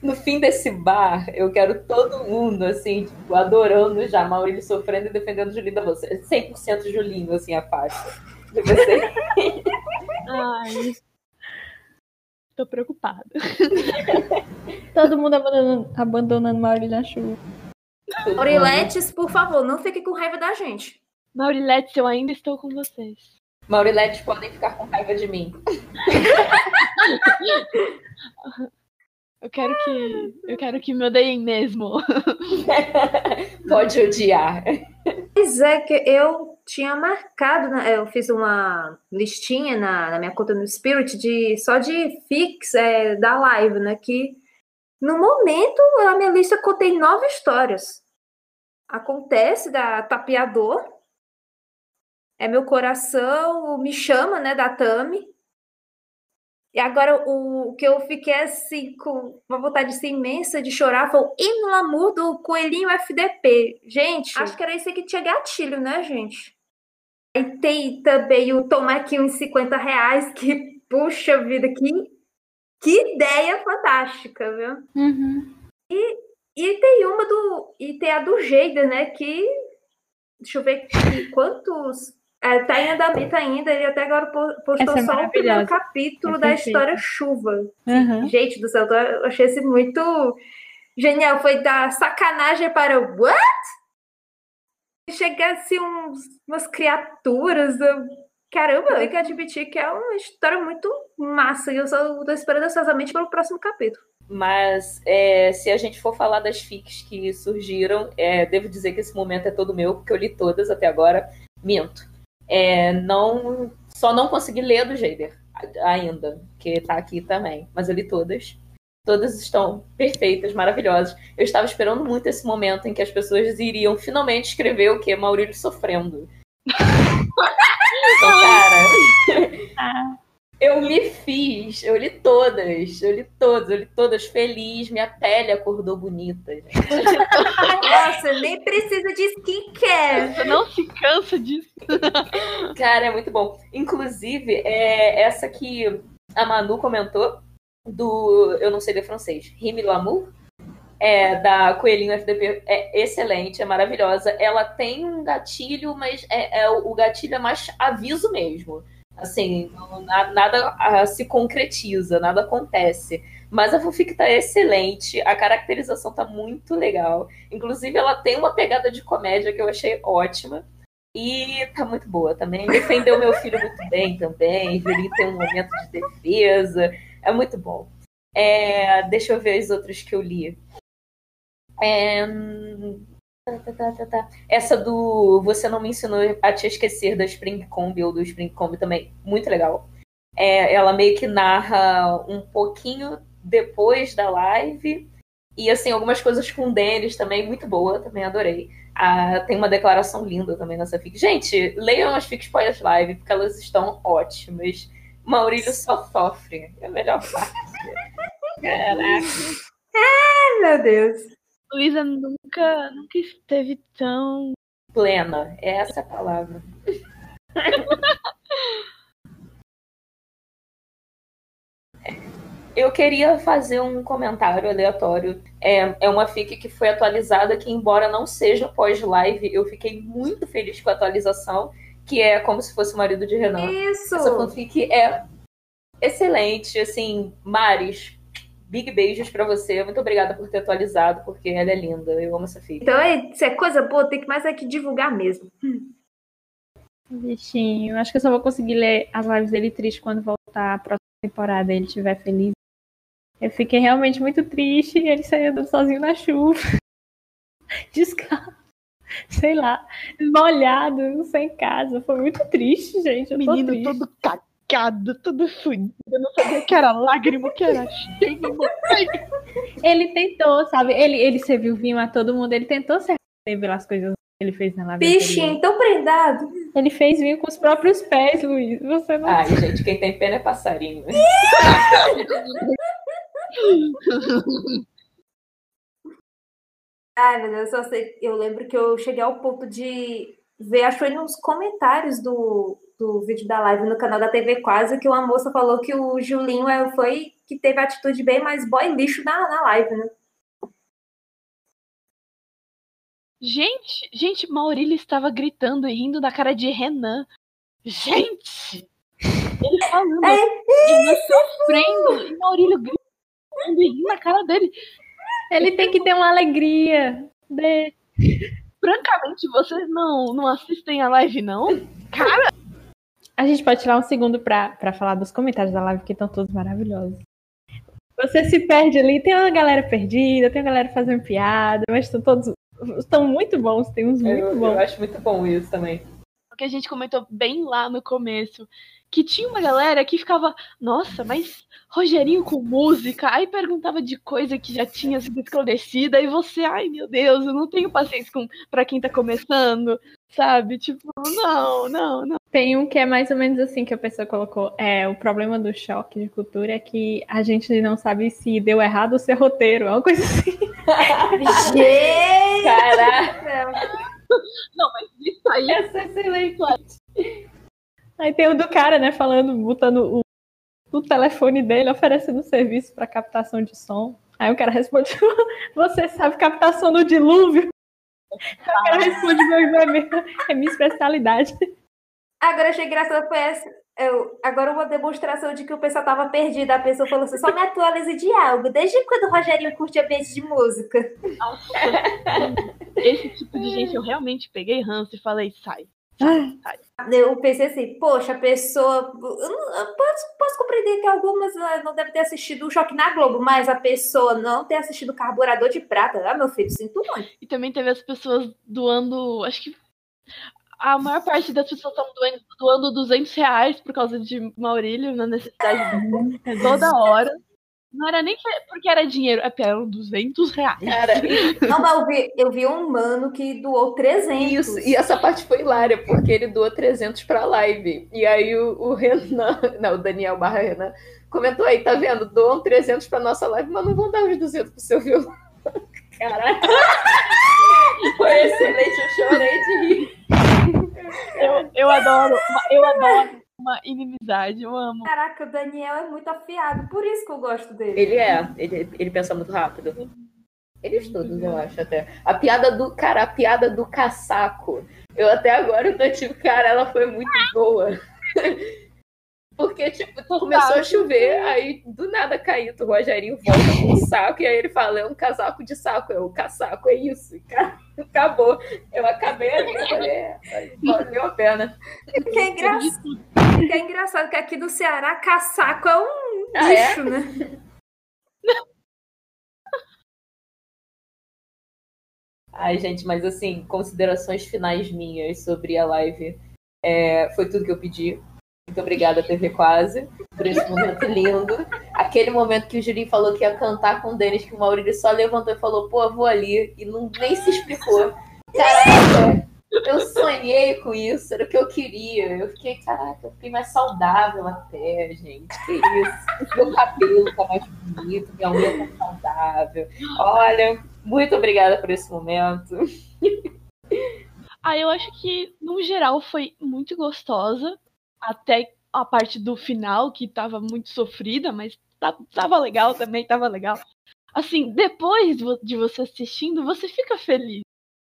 No fim desse bar, eu quero todo mundo, assim, tipo, adorando já Maurílio sofrendo e defendendo Julinho da você. 100% Julinho, assim, a faixa. De você. Ai. Tô preocupada. Todo mundo abandonando, abandonando Maurílio na chuva. Auriletes, por favor, não fique com raiva da gente. Maurilete, eu ainda estou com vocês. Maurilete podem ficar com raiva de mim. Eu quero que. Eu quero que me odeiem mesmo. Pode odiar. Pois é, que eu tinha marcado, né, eu fiz uma listinha na, na minha conta no Spirit de só de fix é, da live, né? Que no momento a minha lista contém nove histórias. Acontece da Tapeador, é meu coração, me chama, né? Da Tami. E agora o, o que eu fiquei assim com uma vontade assim, imensa de chorar foi o hino Lamour do Coelhinho FDP. Gente, acho que era esse que tinha gatilho, né, gente? Aí tem também o aqui uns 50 reais, que, puxa vida, que, que ideia fantástica, viu? Uhum. E, e tem uma do. E tem a do Geida, né? Que. Deixa eu ver aqui, quantos. É, tá em andamento ainda, ele até agora po- postou Essa é só o primeiro capítulo É da história Chuva. Uhum. Gente do céu, eu achei esse muito genial. Foi da sacanagem para o what? Chegasse uns, umas criaturas. eu- Caramba, eu tenho que admitir que é uma história muito massa. E eu só tô esperando ansiosamente pelo próximo capítulo. Mas é, se a gente for falar das fics que surgiram, é, devo dizer que esse momento é todo meu, porque eu li todas até agora. Minto. É, não, só não consegui ler do Jader ainda, que tá aqui também. Mas eu li todas. Todas estão perfeitas, maravilhosas. Eu estava esperando muito esse momento em que as pessoas iriam finalmente escrever o que? Maurílio sofrendo. Então, cara, eu me fiz, eu li todas, eu li todas, eu li todas feliz, minha pele acordou bonita. Nossa, nem precisa de skincare. Você não se cansa disso. Cara, é muito bom. Inclusive, é essa que a Manu comentou, do Eu Não Sei Ler Francês, Rime Lamour, é, da Coelhinho FDP, é excelente, é maravilhosa. Ela tem um gatilho, mas é, é- o gatilho é mais aviso mesmo. Assim, não- na- nada ah, se concretiza, nada acontece. Mas a fanfic tá excelente, a caracterização tá muito legal. Inclusive, ela tem uma pegada de comédia que eu achei ótima. E tá muito boa também. Defendeu meu filho muito bem também. Julinho tem um momento de defesa. É muito bom. É, deixa eu ver as outras que eu li. É, hum, tá, tá, tá, tá. Essa do Você Não Me Ensinou a Te Esquecer da Spring Combi ou do Spring Combi também. Muito legal. É, ela meio que narra um pouquinho depois da live. E assim, algumas coisas com Denis também, muito boa, também adorei. Ah, tem uma declaração linda também nessa fic. Gente, leiam as fics pós-live, porque elas estão ótimas. Maurílio só sofre. É a melhor parte. Caraca. Ai, meu Deus. Luísa nunca, nunca esteve tão. Plena, é essa a palavra. Eu queria fazer um comentário aleatório. É, é uma fic que foi atualizada, que embora não seja pós-live, eu fiquei muito feliz com a atualização, que é como se fosse o marido de Renan. Isso. Essa fanfic é excelente, assim, Maris, big beijos pra você. Muito obrigada por ter atualizado, porque ela é linda. Eu amo essa fic. Então, é- se é coisa boa, tem que mais é que divulgar mesmo. Bichinho, acho que eu só vou conseguir ler as lives dele triste quando voltar a próxima temporada e ele estiver feliz. Eu fiquei realmente muito triste ele saiu andando sozinho na chuva. Descalço. Sei lá, molhado, sem casa. Foi muito triste, gente. Eu tô Menino triste. todo tudo fodida. Eu não sabia que era lágrima, que era cheio. Ele tentou, sabe? Ele, ele serviu vinho a todo mundo. Ele tentou ser pelas coisas que ele fez na lavanderia. Bichinho, tão prendado. Ele fez vinho com os próprios pés, Luiz. Você não. Ai, gente, quem tem pena é passarinho. né? Ai, meu Deus, eu só sei. Eu lembro que eu cheguei ao ponto de ver, acho que foi nos comentários do, do vídeo da live no canal da TV Quase, que uma moça falou que o Julinho é- foi que teve a atitude bem mais boy lixo na, na live, né? Gente, gente, Maurílio estava gritando e rindo da cara de Renan. Gente! Ele falando, Renan sofrendo, e Maurílio gritando e rindo na cara dele. Ele tem que ter uma alegria. De... Francamente, vocês não, não assistem a live, não? Cara, A gente pode tirar um segundo pra, pra falar dos comentários da live, que estão todos maravilhosos. Você se perde ali, tem uma galera perdida, tem uma galera fazendo piada, mas estão todos. Estão muito bons, tem uns muito Eu, bons. eu acho muito bom isso também. que a gente comentou bem lá no começo, que tinha uma galera que ficava, nossa, mas Rogerinho com música, aí perguntava de coisa que já tinha sido esclarecida, e você, ai meu Deus, eu não tenho paciência com, pra quem tá começando, sabe? Tipo, não, não, não. Tem um que é mais ou menos assim que a pessoa colocou. É, o problema do choque de cultura é que a gente não sabe se deu errado ou se é roteiro. É uma coisa assim. Gente! Caraca! Não, mas isso aí é excelente. Aí tem o do cara, né, falando, botando o, o telefone dele, oferecendo serviço para captação de som. Aí o cara responde: Você sabe captação no dilúvio? Cara responde: Meu irmão, é minha, é minha especialidade. Agora achei engraçado foi essa. Eu, agora uma demonstração de que o pessoal tava perdido. A pessoa falou assim: só me atualize de algo. Desde quando o Rogerinho curte ambiente de música? Esse tipo de gente eu realmente peguei ranço e falei, sai. Eu pensei assim, poxa, a pessoa. Eu, não- eu posso, posso compreender que algumas ah, não devem ter assistido o Choque na Globo, mas a pessoa não ter assistido Carburador de Prata. Ah, meu filho, sinto muito. E também teve as pessoas doando, acho que a maior parte das pessoas estão doando, doando 200 reais por causa de Maurílio, na necessidade de toda hora. Não era nem que- porque era dinheiro, é eram 200 reais. Cara, Não, mas eu vi, eu vi um mano que doou 300. Isso, e essa parte foi hilária, porque ele doou 300 pra live. E aí o, o Renan, não, o Daniel barra Renan, comentou aí, tá vendo? Doam 300 pra nossa live, mas não vão dar os 200 pro seu violão. Caraca! Foi excelente, eu chorei de rir. Eu, eu adoro, eu adoro uma inimizade, eu amo. Caraca, o Daniel é muito afiado, por isso que eu gosto dele. Ele é, ele, ele pensa muito rápido. Eles todos, eu acho, até. A piada do, cara, a piada do casaco. Eu até agora tô tipo, cara, ela foi muito boa. Porque, tipo, começou a chover, aí do nada caiu, o Rogerinho volta com um saco, e aí ele fala, é um casaco de saco, é o casaco, é isso. Cara, acabou. Eu acabei ali, eu falei, é, valeu a pena. Que é, engra... que é engraçado que aqui do Ceará, casaco é um Ah, é? bicho, né? Ai, gente, mas assim, considerações finais minhas sobre a live. É, foi tudo que eu pedi. Muito obrigada, TV Quase, por esse momento lindo. Aquele momento que o Julinho falou que ia cantar com o Denis, que o Maurílio só levantou e falou, pô, vou ali, e não, nem se explicou. Caraca, eu sonhei com isso, era o que eu queria. Eu fiquei, caraca, eu fiquei mais saudável até, gente. Que isso? Meu cabelo tá mais bonito, minha unha tá saudável. Olha, muito obrigada por esse momento. Ah, eu acho que, no geral, foi muito gostosa. Até a parte do final, que tava muito sofrida, mas tava legal também, tava legal. Assim, depois de você assistindo, você fica feliz.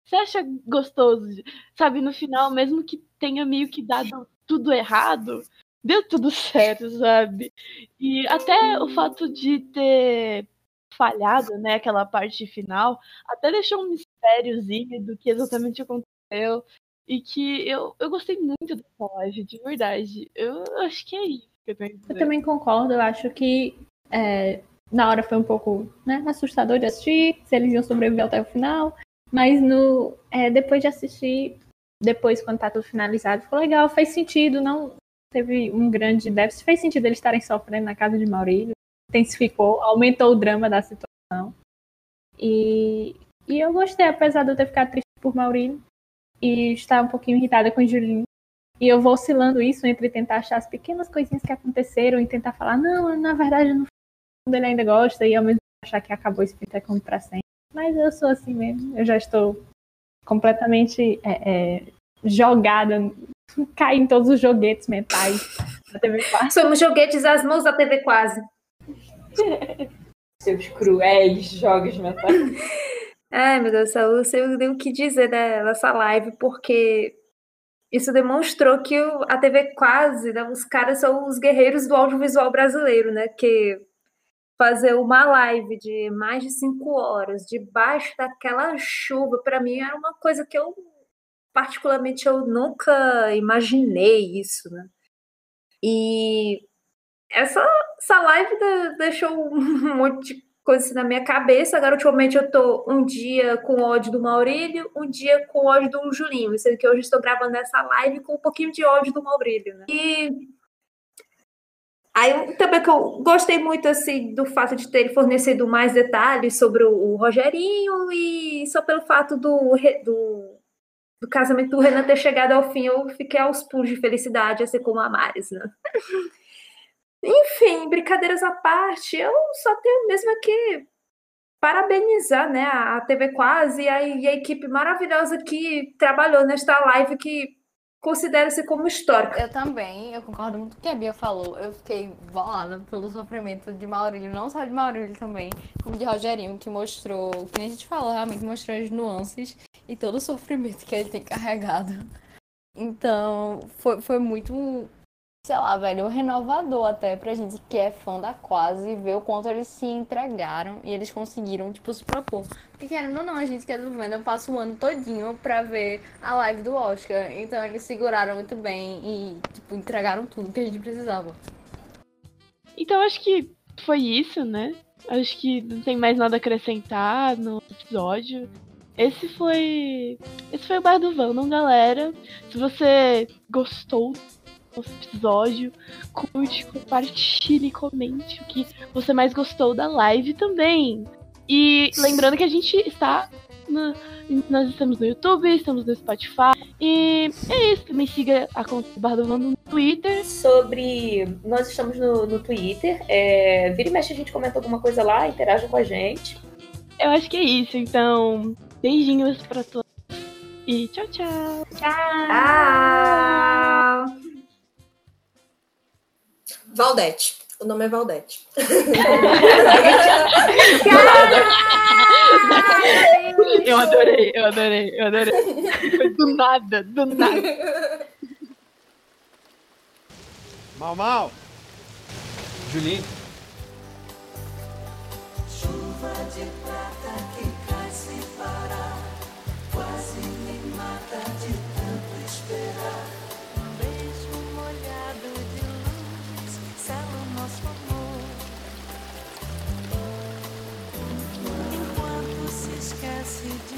Você acha gostoso, sabe? No final, mesmo que tenha meio que dado tudo errado, deu tudo certo, sabe? E até o fato de ter falhado, né, aquela parte final, até deixou um mistériozinho do que exatamente aconteceu. E que eu, eu gostei muito dessa live, de verdade. Eu acho que é isso que eu tenho Eu também concordo, eu acho que é, na hora foi um pouco né, assustador de assistir, se eles iam sobreviver até o final, mas no, é, depois de assistir, depois quando tá tudo finalizado, ficou legal, fez sentido, não, teve um grande déficit. Fez sentido eles estarem sofrendo na casa de Maurílio. Intensificou, aumentou o drama da situação. E, e eu gostei, apesar de eu ter ficado triste por Maurílio e estar um pouquinho irritada com o Julinho. E eu vou oscilando isso entre tentar achar as pequenas coisinhas que aconteceram e tentar falar, não, na verdade, no fundo ele ainda gosta, e ao mesmo tempo achar que acabou esse como pra sempre. Mas eu sou assim mesmo, eu já estou completamente é, é, jogada, caí em todos os joguetes mentais da TV Quase. Somos joguetes às mãos da TV Quase. Seus cruéis jogos mentais. Ai, meu Deus do céu, eu sei o que dizer dessa live, porque isso demonstrou que a TV Quase, né, os caras são os guerreiros do audiovisual brasileiro, né? Que fazer uma live de mais de cinco horas debaixo daquela chuva, para mim era uma coisa que eu particularmente eu nunca imaginei isso, né? E essa, essa live deixou um monte de coisa assim na minha cabeça. Agora, ultimamente, eu tô um dia com ódio do Maurílio, um dia com ódio do Julinho, sendo que hoje estou gravando essa live com um pouquinho de ódio do Maurílio, né? E Aí também que eu gostei muito assim do fato de ter fornecido mais detalhes sobre o, o Rogerinho e só pelo fato do, do, do casamento do Renan ter chegado ao fim, eu fiquei aos pulos de felicidade, assim como a Maris, né? Enfim, brincadeiras à parte, eu só tenho mesmo que parabenizar né, a TV Quase e a, e a equipe maravilhosa que trabalhou nesta live que considera-se como histórica. Eu também, eu concordo muito com o que a Bia falou. Eu fiquei bolada pelo sofrimento de Maurílio, não só de Maurílio também, como de Rogerinho, que mostrou, que a gente falou, realmente mostrou as nuances e todo o sofrimento que ele tem carregado. Então, foi, foi muito, sei lá, velho, renovador até pra gente que é fã da Quase, ver o quanto eles se entregaram e eles conseguiram, tipo, se propor. Porque querendo ou não, a gente que é do Venda passa o ano todinho pra ver a live do Oscar. Então eles seguraram muito bem e, tipo, entregaram tudo que a gente precisava. Então acho que foi isso, né? Acho que não tem mais nada a acrescentar no episódio. Esse foi. Esse foi o Bar do Vandom, galera. Se você gostou nosso episódio, curte, compartilhe, comente o que você mais gostou da live também. E lembrando que a gente está. no- nós estamos no YouTube, estamos no Spotify. E é isso. Também siga a conta do Bar do Vandom no Twitter. Sobre. Nós estamos no, no Twitter. É, vira e mexe, a gente comenta alguma coisa lá, interaja com a gente. Eu acho que é isso. Então, beijinhos pra todos. E tchau, tchau. Tchau! Valdete. O nome é Valdete. Eu adorei, eu adorei, eu adorei. Foi do nada, do nada. Mal, mal. Julinho. Chuva de prata Sim.